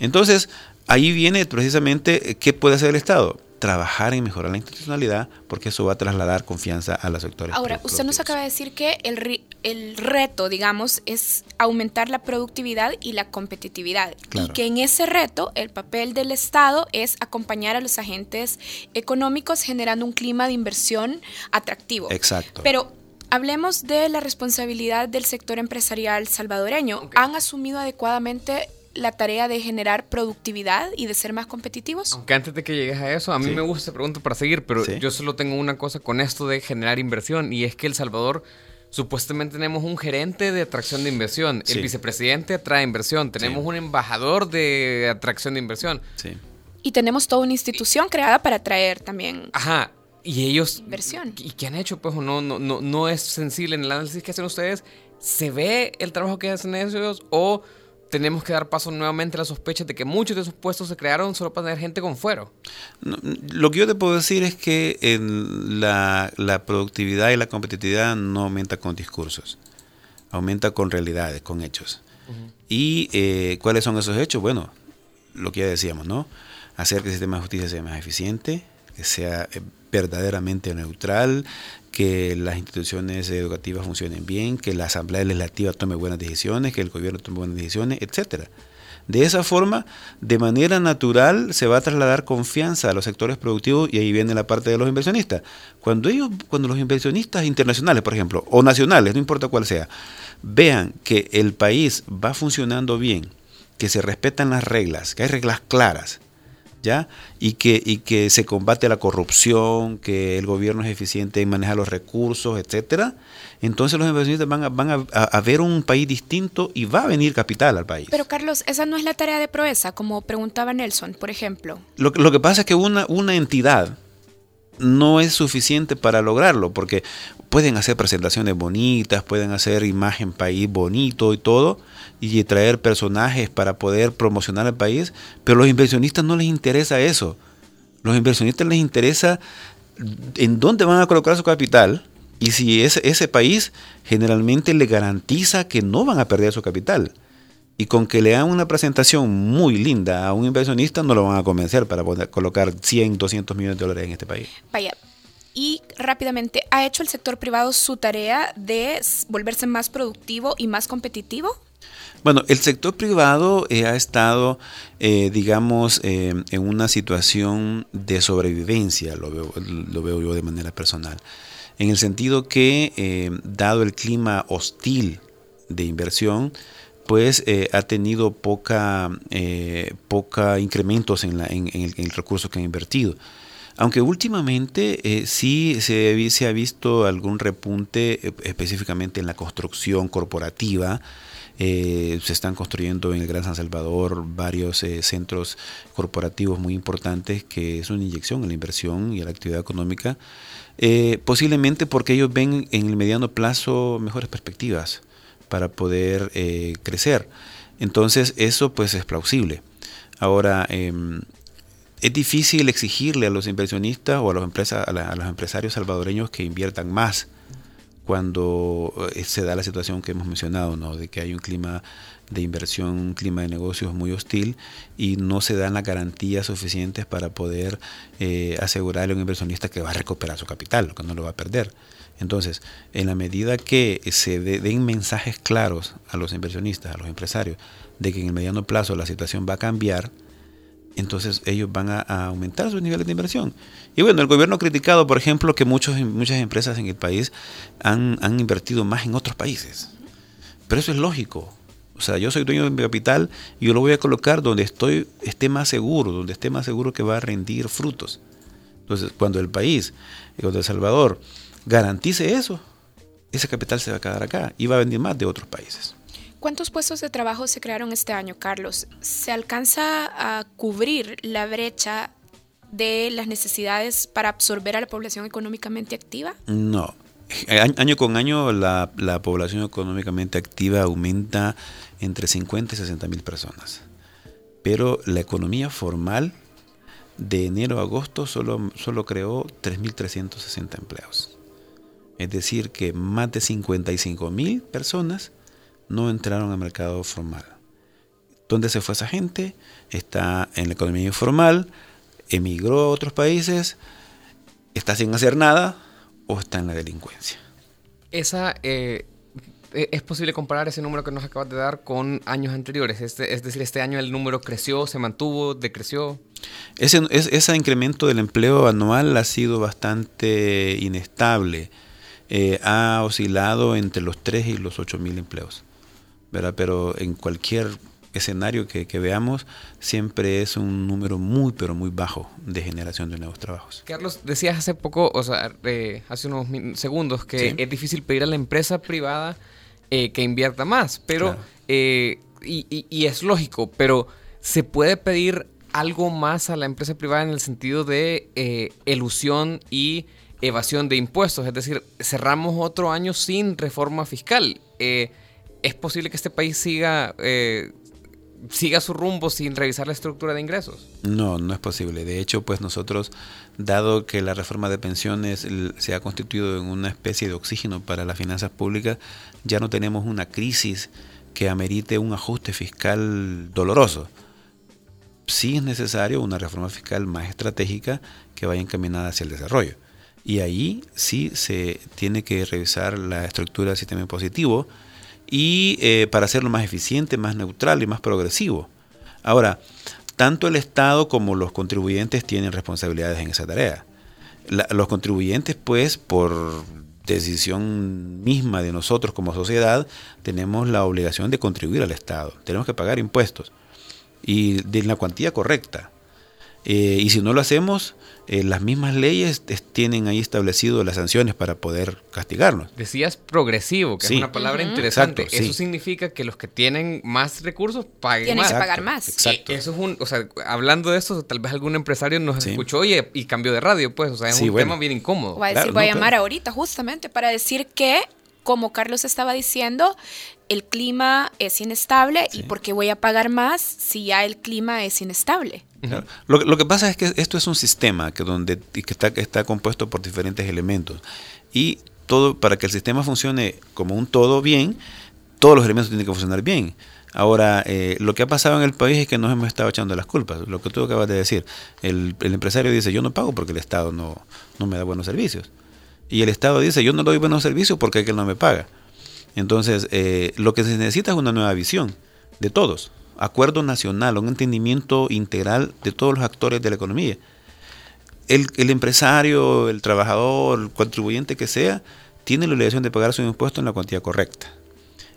Entonces, ahí viene precisamente eh, qué puede hacer el Estado. Trabajar en mejorar la institucionalidad porque eso va a trasladar confianza a los sectores. Ahora, usted nos acaba de decir que el, el reto, digamos, es aumentar la productividad y la competitividad. Claro. Y que en ese reto el papel del Estado es acompañar a los agentes económicos generando un clima de inversión atractivo. Exacto. Pero hablemos de la responsabilidad del sector empresarial salvadoreño. ¿Han asumido adecuadamente la tarea de generar productividad y de ser más competitivos? Aunque antes de que llegues a eso, a mí Sí. me gusta esa pregunta para seguir, pero Sí. yo solo tengo una cosa con esto de generar inversión y es que El Salvador supuestamente tenemos un gerente de atracción de inversión, Sí. el vicepresidente atrae inversión, tenemos un embajador de atracción de inversión. Sí. Y tenemos toda una institución creada para atraer también Ajá. Y ellos inversión. ¿Y qué han hecho? Pues o no, no, no, no es sensible en el análisis que hacen ustedes. ¿Se ve el trabajo que hacen ellos o tenemos que dar paso nuevamente a la sospecha de que muchos de esos puestos se crearon solo para tener gente con fuero? No, lo que yo te puedo decir es que en la, la productividad y la competitividad no aumenta con discursos, aumenta con realidades, con hechos. ¿Y eh, cuáles son esos hechos? Bueno, lo que ya decíamos, ¿no? Hacer que el sistema de justicia sea más eficiente, que sea eh, verdaderamente neutral, que las instituciones educativas funcionen bien, que la Asamblea Legislativa tome buenas decisiones, que el gobierno tome buenas decisiones, etcétera. De esa forma, de manera natural, se va a trasladar confianza a los sectores productivos y ahí viene la parte de los inversionistas. Cuando ellos, cuando los inversionistas internacionales, por ejemplo, o nacionales, no importa cuál sea, vean que el país va funcionando bien, que se respetan las reglas, que hay reglas claras, ¿ya? Y que, y que se combate la corrupción, que el gobierno es eficiente en manejar los recursos, etcétera, entonces los inversionistas van a, van a, a- ver un país distinto y va a venir capital al país. Pero Carlos, esa no es la tarea de Proeza, como preguntaba Nelson, por ejemplo. Lo, que- lo que pasa es que una, una entidad no es suficiente para lograrlo, porque pueden hacer presentaciones bonitas, pueden hacer imagen país bonito y todo, y traer personajes para poder promocionar el país, pero a los inversionistas no les interesa eso. Los inversionistas les interesa en dónde van a colocar su capital y si ese, ese país generalmente le garantiza que no van a perder su capital. Y con que le hagan una presentación muy linda a un inversionista no lo van a convencer para poder colocar 100, 200 millones de dólares en este país. Vaya. Y rápidamente, ¿ha hecho el sector privado su tarea de volverse más productivo y más competitivo? Bueno, el sector privado eh, ha estado, eh, digamos, eh, en una situación de sobrevivencia, lo veo, lo veo yo de manera personal, en el sentido que, dado el clima hostil de inversión, pues ha tenido poca, poca incrementos en el recurso que ha invertido. Aunque últimamente eh, sí se, ha visto algún repunte eh, específicamente en la construcción corporativa, eh, se están construyendo en el Gran San Salvador varios centros corporativos muy importantes que es una inyección en la inversión y a la actividad económica, posiblemente porque ellos ven en el mediano plazo mejores perspectivas para poder crecer. Entonces eso pues es plausible. Ahora, em, es difícil exigirle a los inversionistas o a los, empresas, a, la- los empresarios salvadoreños que inviertan más cuando eh, se da la situación que hemos mencionado, ¿no? de que hay un clima de inversión, un clima de negocios muy hostil y no se dan las garantías suficientes para poder eh, asegurarle a un inversionista que va a recuperar su capital, que no lo va a perder. Entonces, en la medida que se de- den mensajes claros a los inversionistas, a los empresarios, de que en el mediano plazo la situación va a cambiar, entonces ellos van a, aumentar sus niveles de inversión. Y bueno, el gobierno ha criticado, por ejemplo, que muchos, muchas empresas en el país han, han invertido más en otros países. Pero eso es lógico. O sea, yo soy dueño de mi capital y yo lo voy a colocar donde estoy, esté más seguro, donde esté más seguro que va a rendir frutos. Entonces, cuando el país, eh, cuando El Salvador garantice eso, ese capital se va a quedar acá y va a venir más de otros países. ¿Cuántos puestos de trabajo se crearon este año, Carlos? ¿Se alcanza a cubrir la brecha de las necesidades para absorber a la población económicamente activa? No. A- Año con año la, la población económicamente activa aumenta entre 50 y 60 mil personas. pero la economía formal de enero a agosto solo, solo creó 3.360 empleos. Es decir, que más de 55.000 personas no entraron al mercado formal. ¿Dónde se fue esa gente? Está en la economía informal, emigró a otros países, está sin hacer nada o está en la delincuencia. Esa, eh, eh, ¿Es posible comparar ese número que nos acabas de dar con años anteriores? Este- es decir, este año el número creció, se mantuvo, decreció. Ese, es- ese incremento del empleo anual ha sido bastante inestable. Eh, ha oscilado entre los 3 y los 8 mil empleos. ¿Verdad? Pero en cualquier escenario que, que veamos, siempre es un número muy, pero muy bajo de generación de nuevos trabajos. Carlos, decías hace poco, o sea, eh, hace unos segundos, que Sí. es difícil pedir a la empresa privada eh, que invierta más, pero, Claro. eh, y, y- y es lógico, pero ¿se puede pedir algo más a la empresa privada en el sentido de eh, elusión y evasión de impuestos? Es decir, cerramos otro año sin reforma fiscal. Eh, ¿Es posible que este país siga, eh, siga su rumbo sin revisar la estructura de ingresos? No, no es posible. De hecho, pues nosotros, dado que la reforma de pensiones se ha constituido en una especie de oxígeno para las finanzas públicas, ya no tenemos una crisis que amerite un ajuste fiscal doloroso. Sí es necesario una reforma fiscal más estratégica que vaya encaminada hacia el desarrollo. Y ahí sí se tiene que revisar la estructura del sistema impositivo y eh, para hacerlo más eficiente, más neutral y más progresivo. Ahora, tanto el Estado como los contribuyentes tienen responsabilidades en esa tarea. Los contribuyentes, pues, por decisión misma de nosotros como sociedad, tenemos la obligación de contribuir al Estado. Tenemos que pagar impuestos y de la cuantía correcta. Eh, y si no lo hacemos, eh, las mismas leyes es- tienen ahí establecido las sanciones para poder castigarnos. Decías progresivo, que Sí. es una palabra interesante. Exacto, Eso sí. significa que los que tienen más recursos paguen Tienen más. que pagar más. Exacto. Eso es un, o sea, hablando de esto, tal vez algún empresario nos Sí. escuchó y, y cambió de radio, pues, o sea, es Sí, un bueno. tema bien incómodo. Voy a, Claro, decir, voy a llamar claro. ahorita justamente para decir que, como Carlos estaba diciendo, el clima es inestable y por qué voy a pagar más si ya el clima es inestable. Lo, lo que pasa es que esto es un sistema que donde que está, está compuesto por diferentes elementos y todo para que el sistema funcione como un todo bien, todos los elementos tienen que funcionar bien. Ahora, eh, lo que ha pasado en el país es que nos hemos estado echando las culpas. Lo que tú acabas de decir, el, el empresario dice yo no pago porque el Estado no, no me da buenos servicios. Y el Estado dice yo no doy buenos servicios porque él no me paga. Entonces, eh, lo que se necesita es una nueva visión de todos, acuerdo nacional, un entendimiento integral de todos los actores de la economía. El, empresario, el trabajador, el contribuyente que sea, tiene la obligación de pagar su impuesto en la cuantía correcta.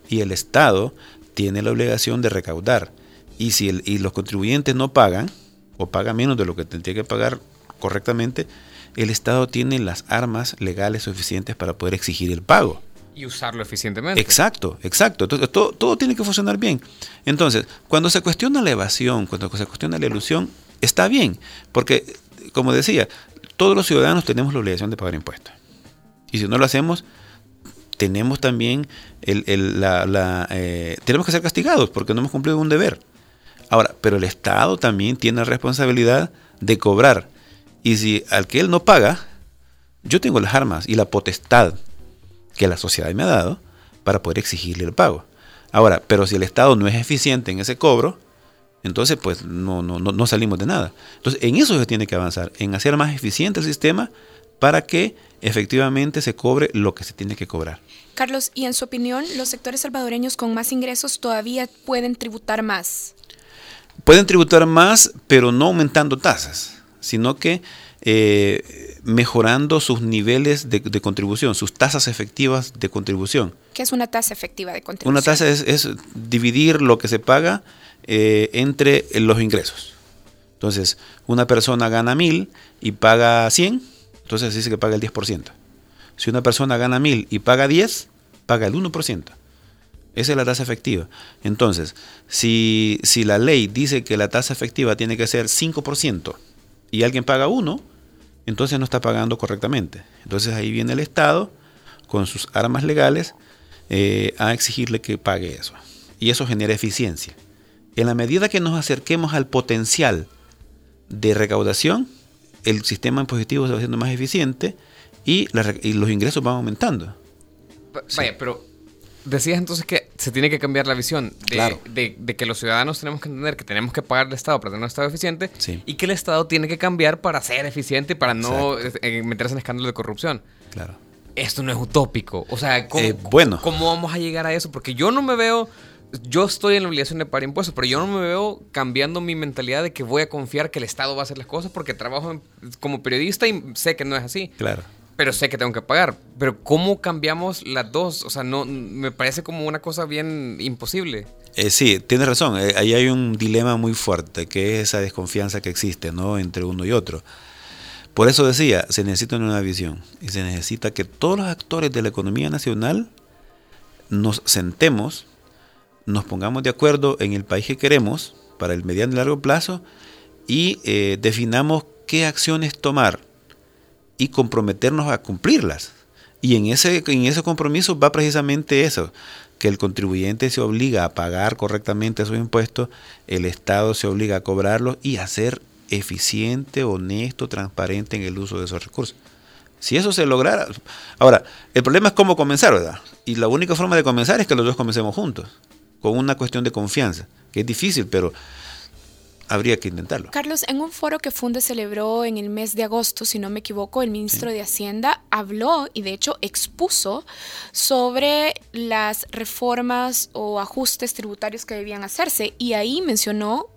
Y el Estado tiene la obligación de recaudar. Y si los contribuyentes no pagan, o pagan menos de lo que tendría que pagar correctamente, el Estado tiene las armas legales suficientes para poder exigir el pago. Y usarlo eficientemente. Exacto, exacto. Entonces, todo, todo tiene que funcionar bien. Entonces, cuando se cuestiona la evasión, cuando se cuestiona la ilusión, está bien, porque, como decía, todos los ciudadanos tenemos la obligación de pagar impuestos. Y si no lo hacemos, tenemos también el, el- la, eh, tenemos que ser castigados porque no hemos cumplido un deber. Ahora, pero el Estado también tiene la responsabilidad de cobrar. Y si al que él no paga, yo tengo las armas y la potestad que la sociedad me ha dado para poder exigirle el pago. Ahora, pero si el Estado no es eficiente en ese cobro, entonces pues no, no, no, no salimos de nada. Entonces, en eso se tiene que avanzar, en hacer más eficiente el sistema para que efectivamente se cobre lo que se tiene que cobrar. Carlos, y en su opinión, los sectores salvadoreños con más ingresos todavía pueden tributar más. Pueden tributar más, pero no aumentando tasas, sino que eh, mejorando sus niveles de, de contribución, sus tasas efectivas de contribución. ¿Qué es una tasa efectiva de contribución? Una tasa es, es dividir lo que se paga eh, entre los ingresos. Entonces, una persona gana mil y paga 100, entonces dice que paga el 10%. Si una persona gana mil y paga 10, paga el 1%. Esa es la tasa efectiva. Entonces, si, si la ley dice que la tasa efectiva tiene que ser 5% y alguien paga 1, entonces no está pagando correctamente. Entonces ahí viene el Estado con sus armas legales eh, a exigirle que pague eso. Y eso genera eficiencia. En la medida que nos acerquemos al potencial de recaudación, el sistema impositivo se va haciendo más eficiente y, la re- y los ingresos van aumentando. Va- Vaya, pero decías entonces que se tiene que cambiar la visión de, Claro. de- de que los ciudadanos tenemos que entender que tenemos que pagar al Estado para tener un Estado eficiente Sí. y que el Estado tiene que cambiar para ser eficiente y para no eh, meterse en escándalos de corrupción. Claro. Esto no es utópico. O sea, ¿cómo, Eh, bueno. ¿cómo vamos a llegar a eso? Porque yo no me veo... Yo estoy en la obligación de pagar impuestos, pero yo no me veo cambiando mi mentalidad de que voy a confiar que el Estado va a hacer las cosas porque trabajo en- como periodista y sé que no es así. Claro. Pero sé que tengo que pagar. Pero ¿cómo cambiamos las dos? O sea, no me parece como una cosa bien imposible. Eh, sí, tienes razón. eh, ahí hay un dilema muy fuerte, que es esa desconfianza que existe ¿no? entre uno y otro. Por eso decía, se necesita una visión y se necesita que todos los actores de la economía nacional nos sentemos, nos pongamos de acuerdo en el país que queremos para el mediano y largo plazo y eh, definamos qué acciones tomar y comprometernos a cumplirlas. Y en ese, en ese compromiso va precisamente eso, que el contribuyente se obliga a pagar correctamente sus impuestos, el Estado se obliga a cobrarlos y a ser eficiente, honesto, transparente en el uso de esos recursos. Si eso se lograra... Ahora, el problema es cómo comenzar, ¿verdad? Y la única forma de comenzar es que los dos comencemos juntos, con una cuestión de confianza, que es difícil, pero habría que intentarlo. Carlos, en un foro que Funde celebró en el mes de agosto, si no me equivoco, el ministro de Hacienda habló y de hecho expuso sobre las reformas o ajustes tributarios que debían hacerse y ahí mencionó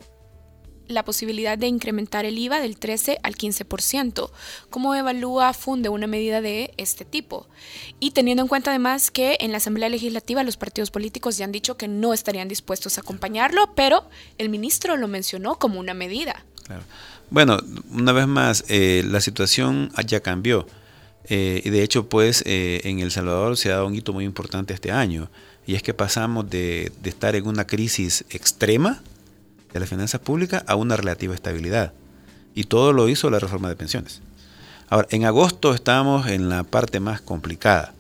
la posibilidad de incrementar el IVA del 13 al 15%. ¿Cómo evalúa Funde una medida de este tipo? Y teniendo en cuenta además que en la Asamblea Legislativa los partidos políticos ya han dicho que no estarían dispuestos a acompañarlo, pero el ministro lo mencionó como una medida. Bueno, una vez más, eh, la situación ya cambió. Eh, y de hecho, pues, eh, en El Salvador se ha dado un hito muy importante este año. Y es que pasamos de estar en una crisis extrema de las finanzas públicas a una relativa estabilidad. Y todo lo hizo la reforma de pensiones. Ahora, en agosto estábamos en la parte más complicada.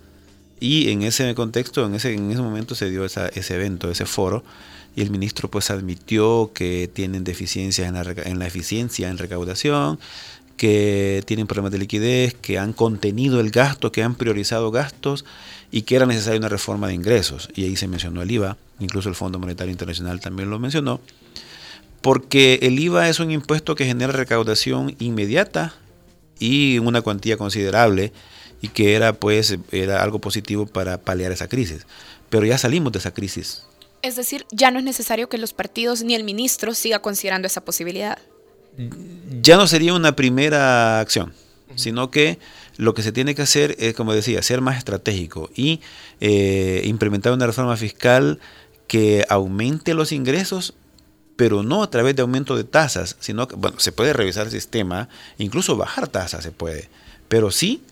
Y en ese contexto, en ese, en ese momento se dio esa- ese evento, ese foro, y el ministro pues admitió que tienen deficiencias en la, en la eficiencia en recaudación, que tienen problemas de liquidez, que han contenido el gasto, que han priorizado gastos y que era necesaria una reforma de ingresos. Y ahí se mencionó el IVA, incluso el Fondo Monetario Internacional también lo mencionó, porque el IVA es un impuesto que genera recaudación inmediata y una cuantía considerable y que era pues era algo positivo para paliar esa crisis. Pero ya salimos de esa crisis. Es decir, ya no es necesario que los partidos ni el ministro siga considerando esa posibilidad. Ya no sería una primera acción, sino que lo que se tiene que hacer es, como decía, ser más estratégico y eh, implementar una reforma fiscal que aumente los ingresos, pero no a través de aumento de tasas, sino que, bueno, se puede revisar el sistema, incluso bajar tasas se puede, pero sí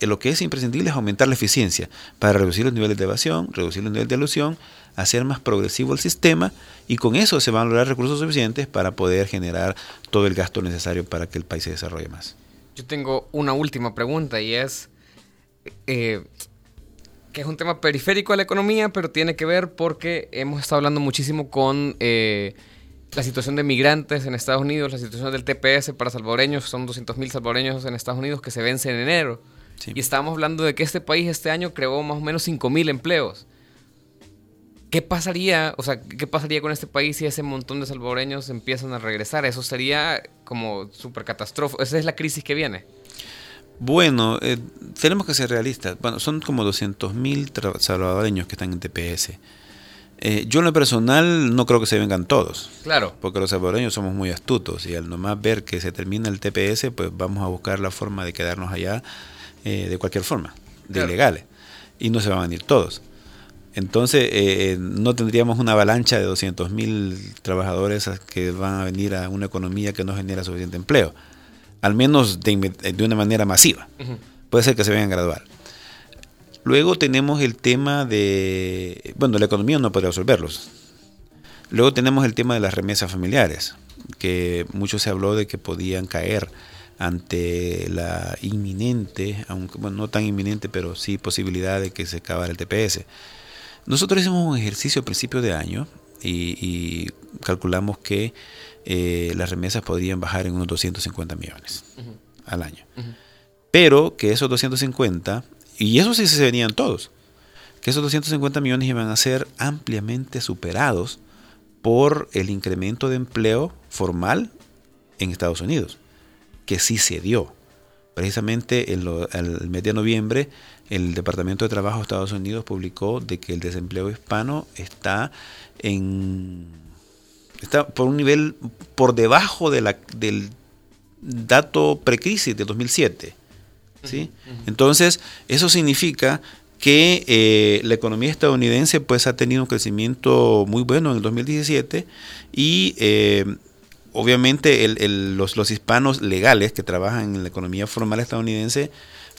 lo que es imprescindible es aumentar la eficiencia para reducir los niveles de evasión, reducir los niveles de ilusión, hacer más progresivo el sistema y con eso se van a lograr recursos suficientes para poder generar todo el gasto necesario para que el país se desarrolle más. Yo tengo una última pregunta y es eh, que es un tema periférico a la economía, pero tiene que ver porque hemos estado hablando muchísimo con eh, la situación de migrantes en Estados Unidos, la situación del TPS para salvadoreños, son 200.000 salvadoreños en Estados Unidos que se vence en enero. Sí. Y estábamos hablando de que este país este año creó más o menos 5.000 empleos. ¿Qué pasaría, o sea, qué pasaría con este país si ese montón de salvadoreños empiezan a regresar? Eso sería como súper catastrófico. Esa es la crisis que viene. Bueno, eh, tenemos que ser realistas. Bueno, son como 200.000 tra- salvadoreños que están en TPS. Eh, yo en lo personal no creo que se vengan todos. Claro. Porque los salvadoreños somos muy astutos y al nomás ver que se termina el TPS, pues vamos a buscar la forma de quedarnos allá eh, de cualquier forma, de Claro. ilegales. Y no se van a venir todos. Entonces, eh, no tendríamos una avalancha de 200.000 trabajadores a- que van a venir a una economía que no genera suficiente empleo. Al menos de, una manera masiva. Puede ser que se vengan gradual. Luego tenemos el tema de, bueno, la economía no podría resolverlos. Luego tenemos el tema de las remesas familiares, que mucho se habló de que podían caer ante la inminente, aunque bueno, no tan inminente, pero sí posibilidad de que se acabara el TPS. Nosotros hicimos un ejercicio a principio de año y, y calculamos que eh, las remesas podrían bajar en unos 250 millones al año. Pero que esos 250, y eso sí se venían todos, que esos 250 millones iban a ser ampliamente superados por el incremento de empleo formal en Estados Unidos, que sí se dio. Precisamente en el mes de noviembre, el Departamento de Trabajo de Estados Unidos publicó de que el desempleo hispano está en por un nivel por debajo de la, del dato precrisis de 2007. ¿Sí? Entonces, eso significa que eh, la economía estadounidense pues ha tenido un crecimiento muy bueno en el 2017 y eh, obviamente el- el- los, los hispanos legales que trabajan en la economía formal estadounidense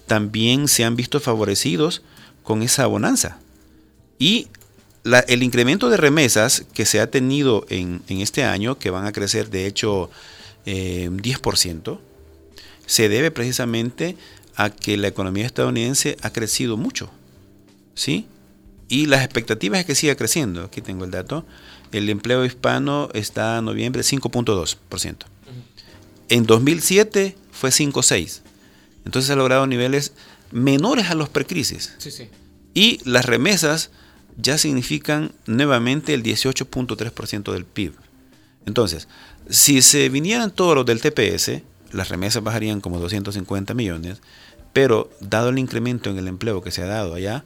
también se han visto favorecidos con esa bonanza. Y la- el incremento de remesas que se ha tenido en, en este año, que van a crecer de hecho eh, un 10%, se debe precisamente a que la economía estadounidense ha crecido mucho. ¿Sí? Y las expectativas es que siga creciendo. Aquí tengo el dato. El empleo hispano está en noviembre 5.2%. En 2007 fue 5.6%. Entonces ha logrado niveles menores a los precrisis. Sí, sí. Y las remesas ya significan nuevamente el 18.3% del PIB. Entonces, si se vinieran todos los del TPS, las remesas bajarían como 250 millones, pero dado el incremento en el empleo que se ha dado allá,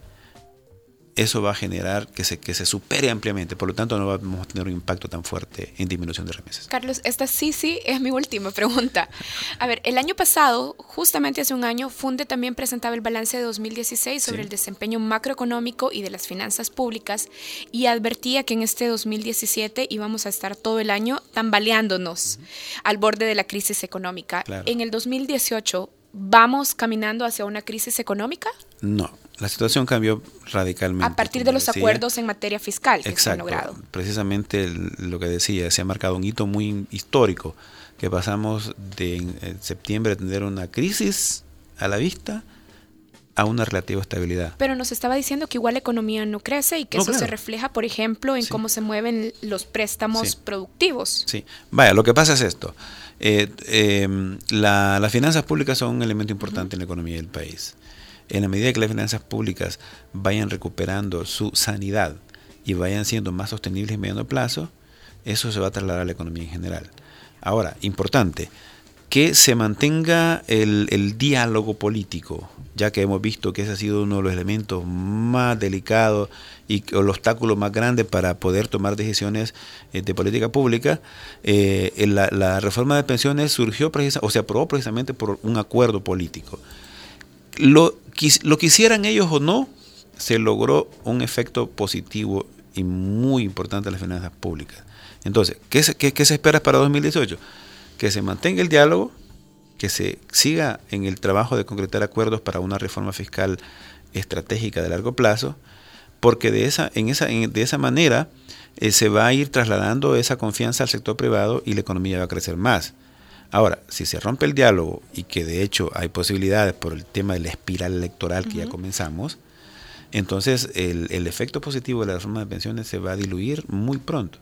eso va a generar que se, que se supere ampliamente. Por lo tanto, no vamos a tener un impacto tan fuerte en disminución de remesas. Carlos, esta sí, sí es mi última pregunta. A ver, el año pasado, justamente hace un año, Funde también presentaba el balance de 2016 sobre Sí. el desempeño macroeconómico y de las finanzas públicas y advertía que en este 2017 íbamos a estar todo el año tambaleándonos al borde de la crisis económica. Claro. En el 2018, ¿vamos caminando hacia una crisis económica? No, la situación cambió radicalmente. A partir de los decía. acuerdos en materia fiscal que se han Exacto. logrado. Precisamente lo que decía, se ha marcado un hito muy histórico, que pasamos de en, septiembre de tener una crisis a la vista a una relativa estabilidad. Pero nos estaba diciendo que igual la economía no crece y que No, eso se refleja, por ejemplo, en Sí. cómo se mueven los préstamos Sí. productivos. Sí, vaya, lo que pasa es esto. Eh, la- las finanzas públicas son un elemento importante en la economía del país. En la medida que las finanzas públicas vayan recuperando su sanidad y vayan siendo más sostenibles en mediano plazo, eso se va a trasladar a la economía en general. Ahora, importante, que se mantenga el, diálogo político, ya que hemos visto que ese ha sido uno de los elementos más delicados y el obstáculo más grande para poder tomar decisiones eh, de política pública. Eh, la, reforma de pensiones surgió precisa, o se aprobó precisamente por un acuerdo político. Lo, lo quisieran ellos o no, se logró un efecto positivo y muy importante en las finanzas públicas. Entonces, ¿qué qué- qué se espera para 2018? Que se mantenga el diálogo, que se siga en el trabajo de concretar acuerdos para una reforma fiscal estratégica de largo plazo, porque de esa, en esa, en- de esa manera eh, se va a ir trasladando esa confianza al sector privado y la economía va a crecer más. Ahora, si se rompe el diálogo y que de hecho hay posibilidades por el tema de la espiral electoral que ya comenzamos, entonces el, el efecto positivo de la reforma de pensiones se va a diluir muy pronto.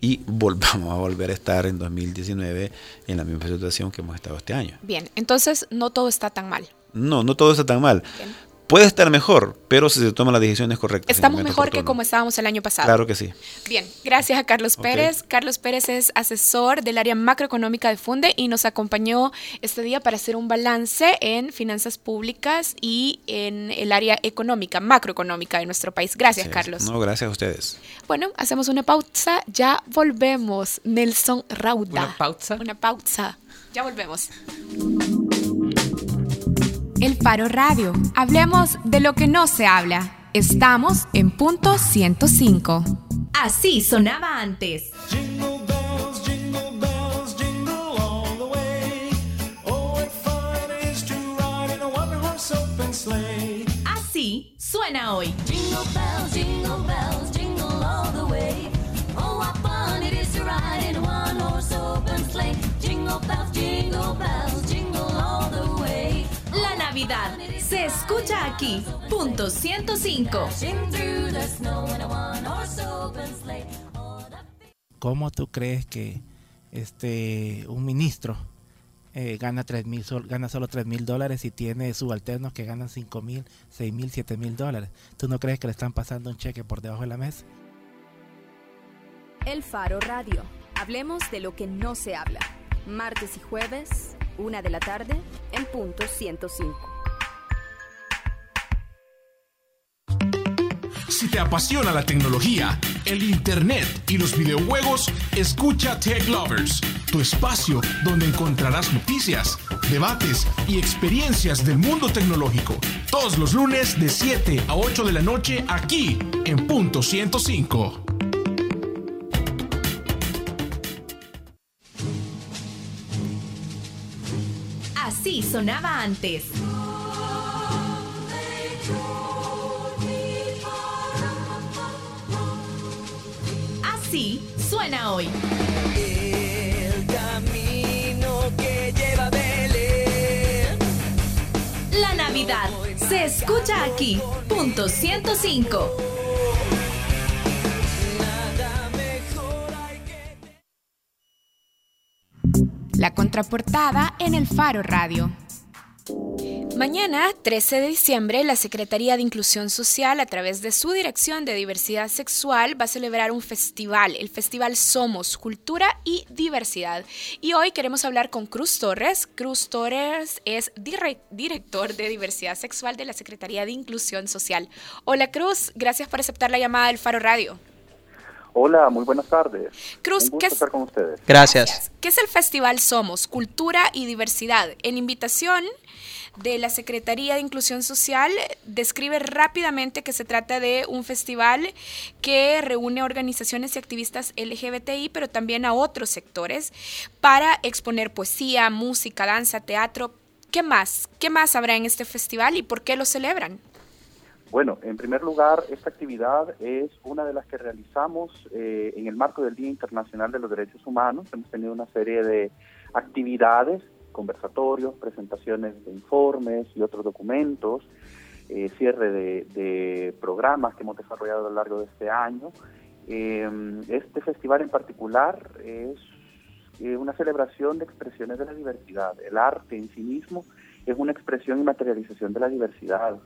Y volvamos a volver a estar en 2019 en la misma situación que hemos estado este año. Bien, entonces no todo está tan mal. No, no todo está tan mal. Bien. Puede estar mejor, pero si se toman las decisiones correctas. Estamos mejor que como estábamos el año pasado. Claro que sí. Bien, gracias a Carlos. Pérez. Carlos Pérez es asesor del área macroeconómica de Funde y nos acompañó este día para hacer un balance en finanzas públicas y en el área económica, macroeconómica de nuestro país. Gracias, Sí, Carlos. No, gracias a ustedes. Bueno, hacemos una pausa, ya volvemos. Nelson Rauda. ¿Una pausa? Una pausa. Ya volvemos. El Faro Radio. Hablemos de lo que no se habla. Estamos en punto 105. Así sonaba antes. Jingle bells, jingle bells, jingle all the way. Oh, what fun it is to ride in a one-horse open sleigh. Así suena hoy. Jingle bells, jingle bells, jingle all the way. Oh, what fun it is to ride in a one-horse open sleigh. Jingle bells, jingle bells, jingle Navidad se escucha aquí. Punto 105. Dashing through the snow in a one-horse open sleigh. Oh, the ¿cómo tú crees que este un ministro eh, gana tres mil sol- gana solo 3 mil dólares y tiene subalternos que ganan 5 mil, 6 mil, 7 mil dólares? ¿Tú no crees que le están pasando un cheque por debajo de la mesa? El Faro Radio. Hablemos de lo que no se habla. Martes y jueves, una de la tarde, en punto 105. Si te apasiona la tecnología, el internet y los videojuegos, escucha Tech Lovers, tu espacio donde encontrarás noticias, debates y experiencias del mundo tecnológico. Todos los lunes de 7 a 8 de la noche aquí en punto 105. Así sonaba antes. Así suena hoy. El camino que lleva Belén. La Navidad se escucha aquí. Punto 105. Contraportada en el Faro Radio. Mañana, 13 de diciembre, la Secretaría de Inclusión Social, a través de su Dirección de Diversidad Sexual, va a celebrar un festival, el Festival Somos, Cultura y Diversidad. Y hoy queremos hablar con Cruz Torres. Cruz Torres es dire- director de Diversidad Sexual de la Secretaría de Inclusión Social. Hola Cruz, gracias por aceptar la llamada del Faro Radio. Hola, muy buenas tardes. Cruz, Un gusto ¿qué es- estar con ustedes. Gracias. ¿Qué es el Festival Somos? Cultura y Diversidad. En invitación de la Secretaría de Inclusión Social, describe rápidamente que se trata de un festival que reúne organizaciones y activistas LGBTI, pero también a otros sectores, para exponer poesía, música, danza, teatro. ¿Qué más? ¿Qué más habrá en este festival y por qué lo celebran? Bueno, en primer lugar, esta actividad es una de las que realizamos eh, en el marco del Día Internacional de los Derechos Humanos. Hemos tenido una serie de actividades, conversatorios, presentaciones de informes y otros documentos, eh, cierre de, programas que hemos desarrollado a lo largo de este año. Eh, este festival en particular es eh, una celebración de expresiones de la diversidad. El arte en sí mismo es una expresión y materialización de la diversidad.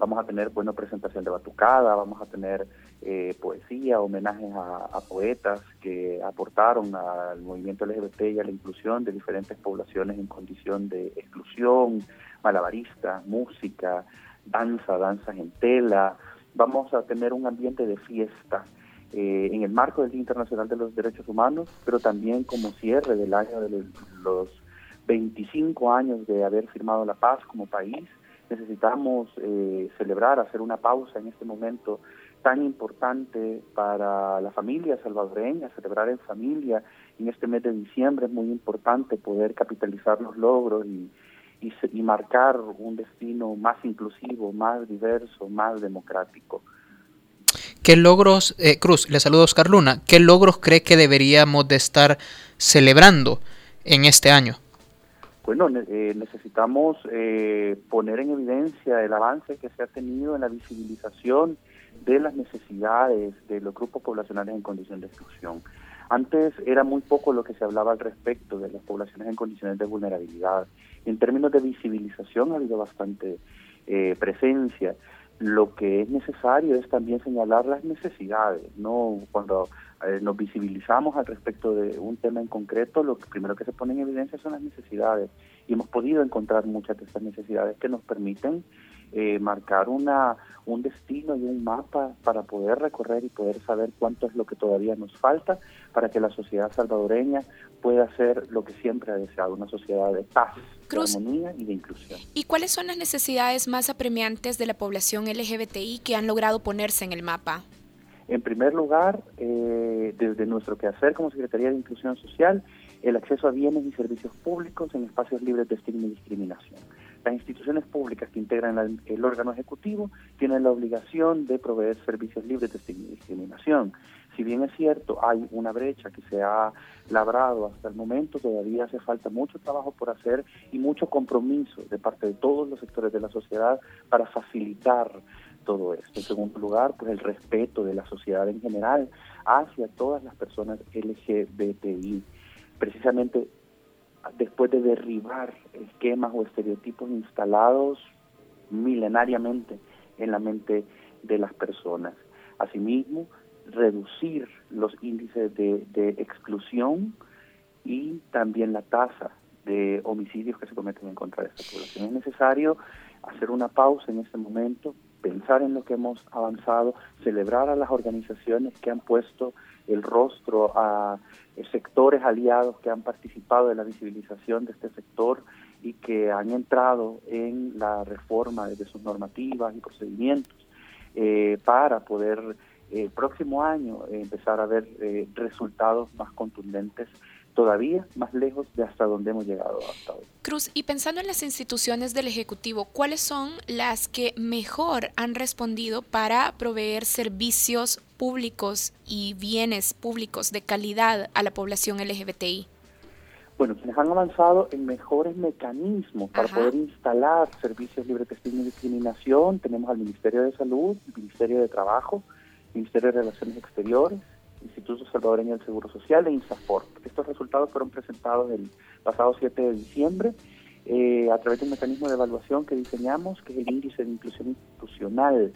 Vamos a tener, bueno, presentación de batucada, vamos a tener eh, poesía, homenajes a, poetas que aportaron al movimiento LGBT y a la inclusión de diferentes poblaciones en condición de exclusión, malabarista, música, danza, danzas en tela. Vamos a tener un ambiente de fiesta eh, en el marco del Día Internacional de los Derechos Humanos, pero también como cierre del año de los 25 años de haber firmado la paz como país. Necesitamos eh, celebrar, hacer una pausa en este momento tan importante para la familia salvadoreña, celebrar en familia. En este mes de diciembre es muy importante poder capitalizar los logros y, y, y marcar un destino más inclusivo, más diverso, más democrático. ¿Qué logros, eh, Cruz, le saludo a Oscar Luna, qué logros cree que deberíamos de estar celebrando en este año? Bueno, ne- eh, necesitamos eh, poner en evidencia el avance que se ha tenido en la visibilización de las necesidades de los grupos poblacionales en condición de exclusión. Antes era muy poco lo que se hablaba al respecto de las poblaciones en condiciones de vulnerabilidad. En términos de visibilización ha habido bastante eh, presencia. Lo que es necesario es también señalar las necesidades, ¿no? Cuando eh, nos visibilizamos al respecto de un tema en concreto, lo que primero que se pone en evidencia son las necesidades. Y hemos podido encontrar muchas de estas necesidades que nos permiten eh, marcar una, un destino y un mapa para poder recorrer y poder saber cuánto es lo que todavía nos falta para que la sociedad salvadoreña pueda ser lo que siempre ha deseado, una sociedad de paz, Cruz. de armonía y de inclusión. ¿Y cuáles son las necesidades más apremiantes de la población LGBTI que han logrado ponerse en el mapa? En primer lugar, eh, desde nuestro quehacer como Secretaría de Inclusión Social, el acceso a bienes y servicios públicos en espacios libres de estigma y discriminación. Las instituciones públicas que integran la- el órgano ejecutivo tienen la obligación de proveer servicios libres de estigma y discriminación. Si bien es cierto, hay una brecha que se ha labrado hasta el momento, todavía hace falta mucho trabajo por hacer y mucho compromiso de parte de todos los sectores de la sociedad para facilitar todo esto. En segundo lugar, pues el respeto de la sociedad en general hacia todas las personas LGBTI. Precisamente después de derribar esquemas o estereotipos instalados milenariamente en la mente de las personas. Asimismo, reducir los índices de, de exclusión y también la tasa de homicidios que se cometen en contra de esta población. Es necesario hacer una pausa en este momento, pensar en lo que hemos avanzado, celebrar a las organizaciones que han puesto el rostro a sectores aliados que han participado en la visibilización de este sector y que han entrado en la reforma de sus normativas y procedimientos eh, para poder el próximo año eh, empezar a ver eh, resultados más contundentes todavía más lejos de hasta donde hemos llegado hasta hoy. Cruz, y pensando en las instituciones del Ejecutivo, ¿cuáles son las que mejor han respondido para proveer servicios públicos y bienes públicos de calidad a la población LGBTI? Bueno, quienes han avanzado en mejores mecanismos para Ajá. poder instalar servicios libres de discriminación, tenemos al Ministerio de Salud, el Ministerio de Trabajo, Ministerio de Relaciones Exteriores, Instituto Salvadoreño del Seguro Social e INSAFORP. Estos resultados fueron presentados el pasado 7 de diciembre eh, a través de un mecanismo de evaluación que diseñamos, que es el índice de inclusión institucional.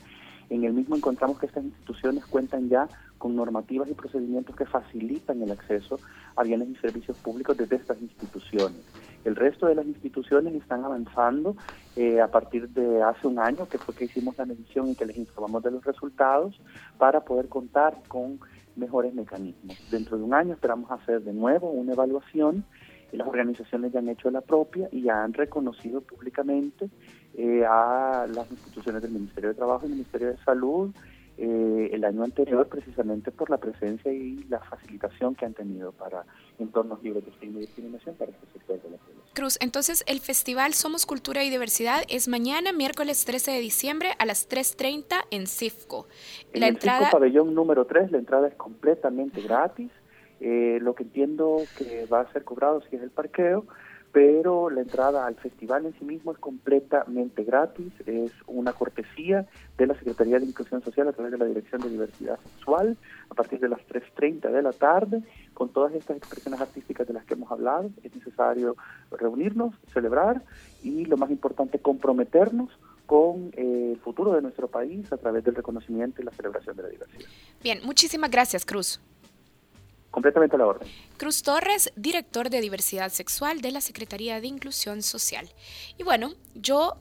En el mismo encontramos que estas instituciones cuentan ya con normativas y procedimientos que facilitan el acceso a bienes y servicios públicos desde estas instituciones. El resto de las instituciones están avanzando eh, a partir de hace un año, que fue que hicimos la medición y que les informamos de los resultados, para poder contar con mejores mecanismos. Dentro de un año esperamos hacer de nuevo una evaluación y las organizaciones ya han hecho la propia y ya han reconocido públicamente eh, a las instituciones del Ministerio de Trabajo y Ministerio de Salud eh, el año anterior precisamente por la presencia y la facilitación que han tenido para entornos libres de estigma y discriminación para este sector de la población. Cruz, entonces el festival Somos Cultura y Diversidad es mañana, miércoles 13 de diciembre a las 3.30 en CIFCO. En La el entrada... Circo pabellón número 3 la entrada es completamente gratis. Eh, lo que entiendo que va a ser cobrado si es el parqueo, pero la entrada al festival en sí mismo es completamente gratis, es una cortesía de la Secretaría de Inclusión Social a través de la Dirección de Diversidad Sexual a partir de las 3.30 de la tarde, con todas estas expresiones artísticas de las que hemos hablado. Es necesario reunirnos, celebrar y lo más importante, comprometernos con eh, el futuro de nuestro país a través del reconocimiento y la celebración de la diversidad. Bien, muchísimas gracias, Cruz. Completamente a la orden. Cruz Torres, director de diversidad sexual de la Secretaría de Inclusión Social. Y bueno, yo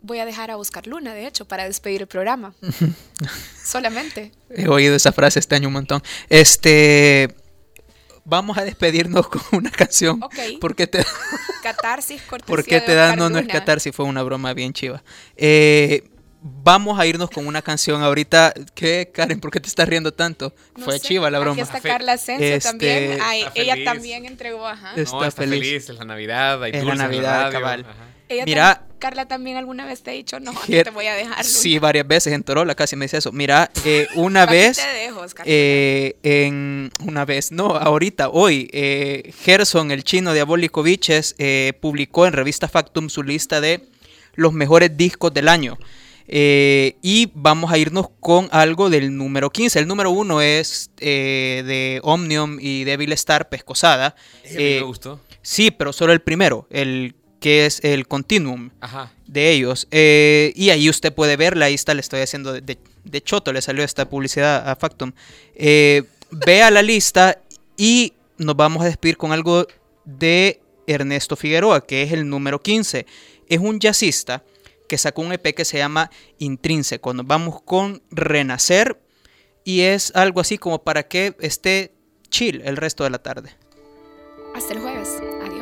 voy a dejar a Oscar Luna, de hecho, para despedir el programa. Solamente. He oído esa frase este año un montón. Este. Vamos a despedirnos con una canción. Ok. Porque te, Catarsis, cortesía ¿Por qué te da? Oscar No, no es catarsis, fue una broma bien chiva. Eh, vamos a irnos con una canción ahorita. ¿Qué, Karen? ¿Por qué te estás riendo tanto? No fue sé, chiva la broma. Aquí está Carla Asensio Este, también. Ay, Está ella feliz. también entregó, ajá. Está no, está feliz. feliz. es la Navidad, hay Es la en Navidad, cabal. Ella Mira- Carla también alguna vez te ha dicho, no, Ger- te voy a dejar. Luna. Sí, varias veces en Torola casi me dice eso. Mira, eh, una vez, te dejo, Oscar. eh, en una vez, no, ahorita, hoy, eh, Gerson, el chino diabólico Biches, eh, publicó en revista Factum su lista de los mejores discos del año. Eh, y vamos a irnos con algo del número 15. El número 1 es eh, de Omnium y Devil Star Pescosada. Ese me Eh, gustó. Sí, pero solo el primero, el que es el Continuum Ajá. de ellos. Y ahí usted puede verla, ahí está, le estoy haciendo de, de- de choto, le salió esta publicidad a Factum. Vea la lista y nos vamos a despedir con algo de Ernesto Figueroa, que es el número 15. Es un jazzista que sacó un EP que se llama Intrínseco. Nos vamos con Renacer y es algo así como para que esté chill el resto de la tarde. Hasta el jueves. Adiós.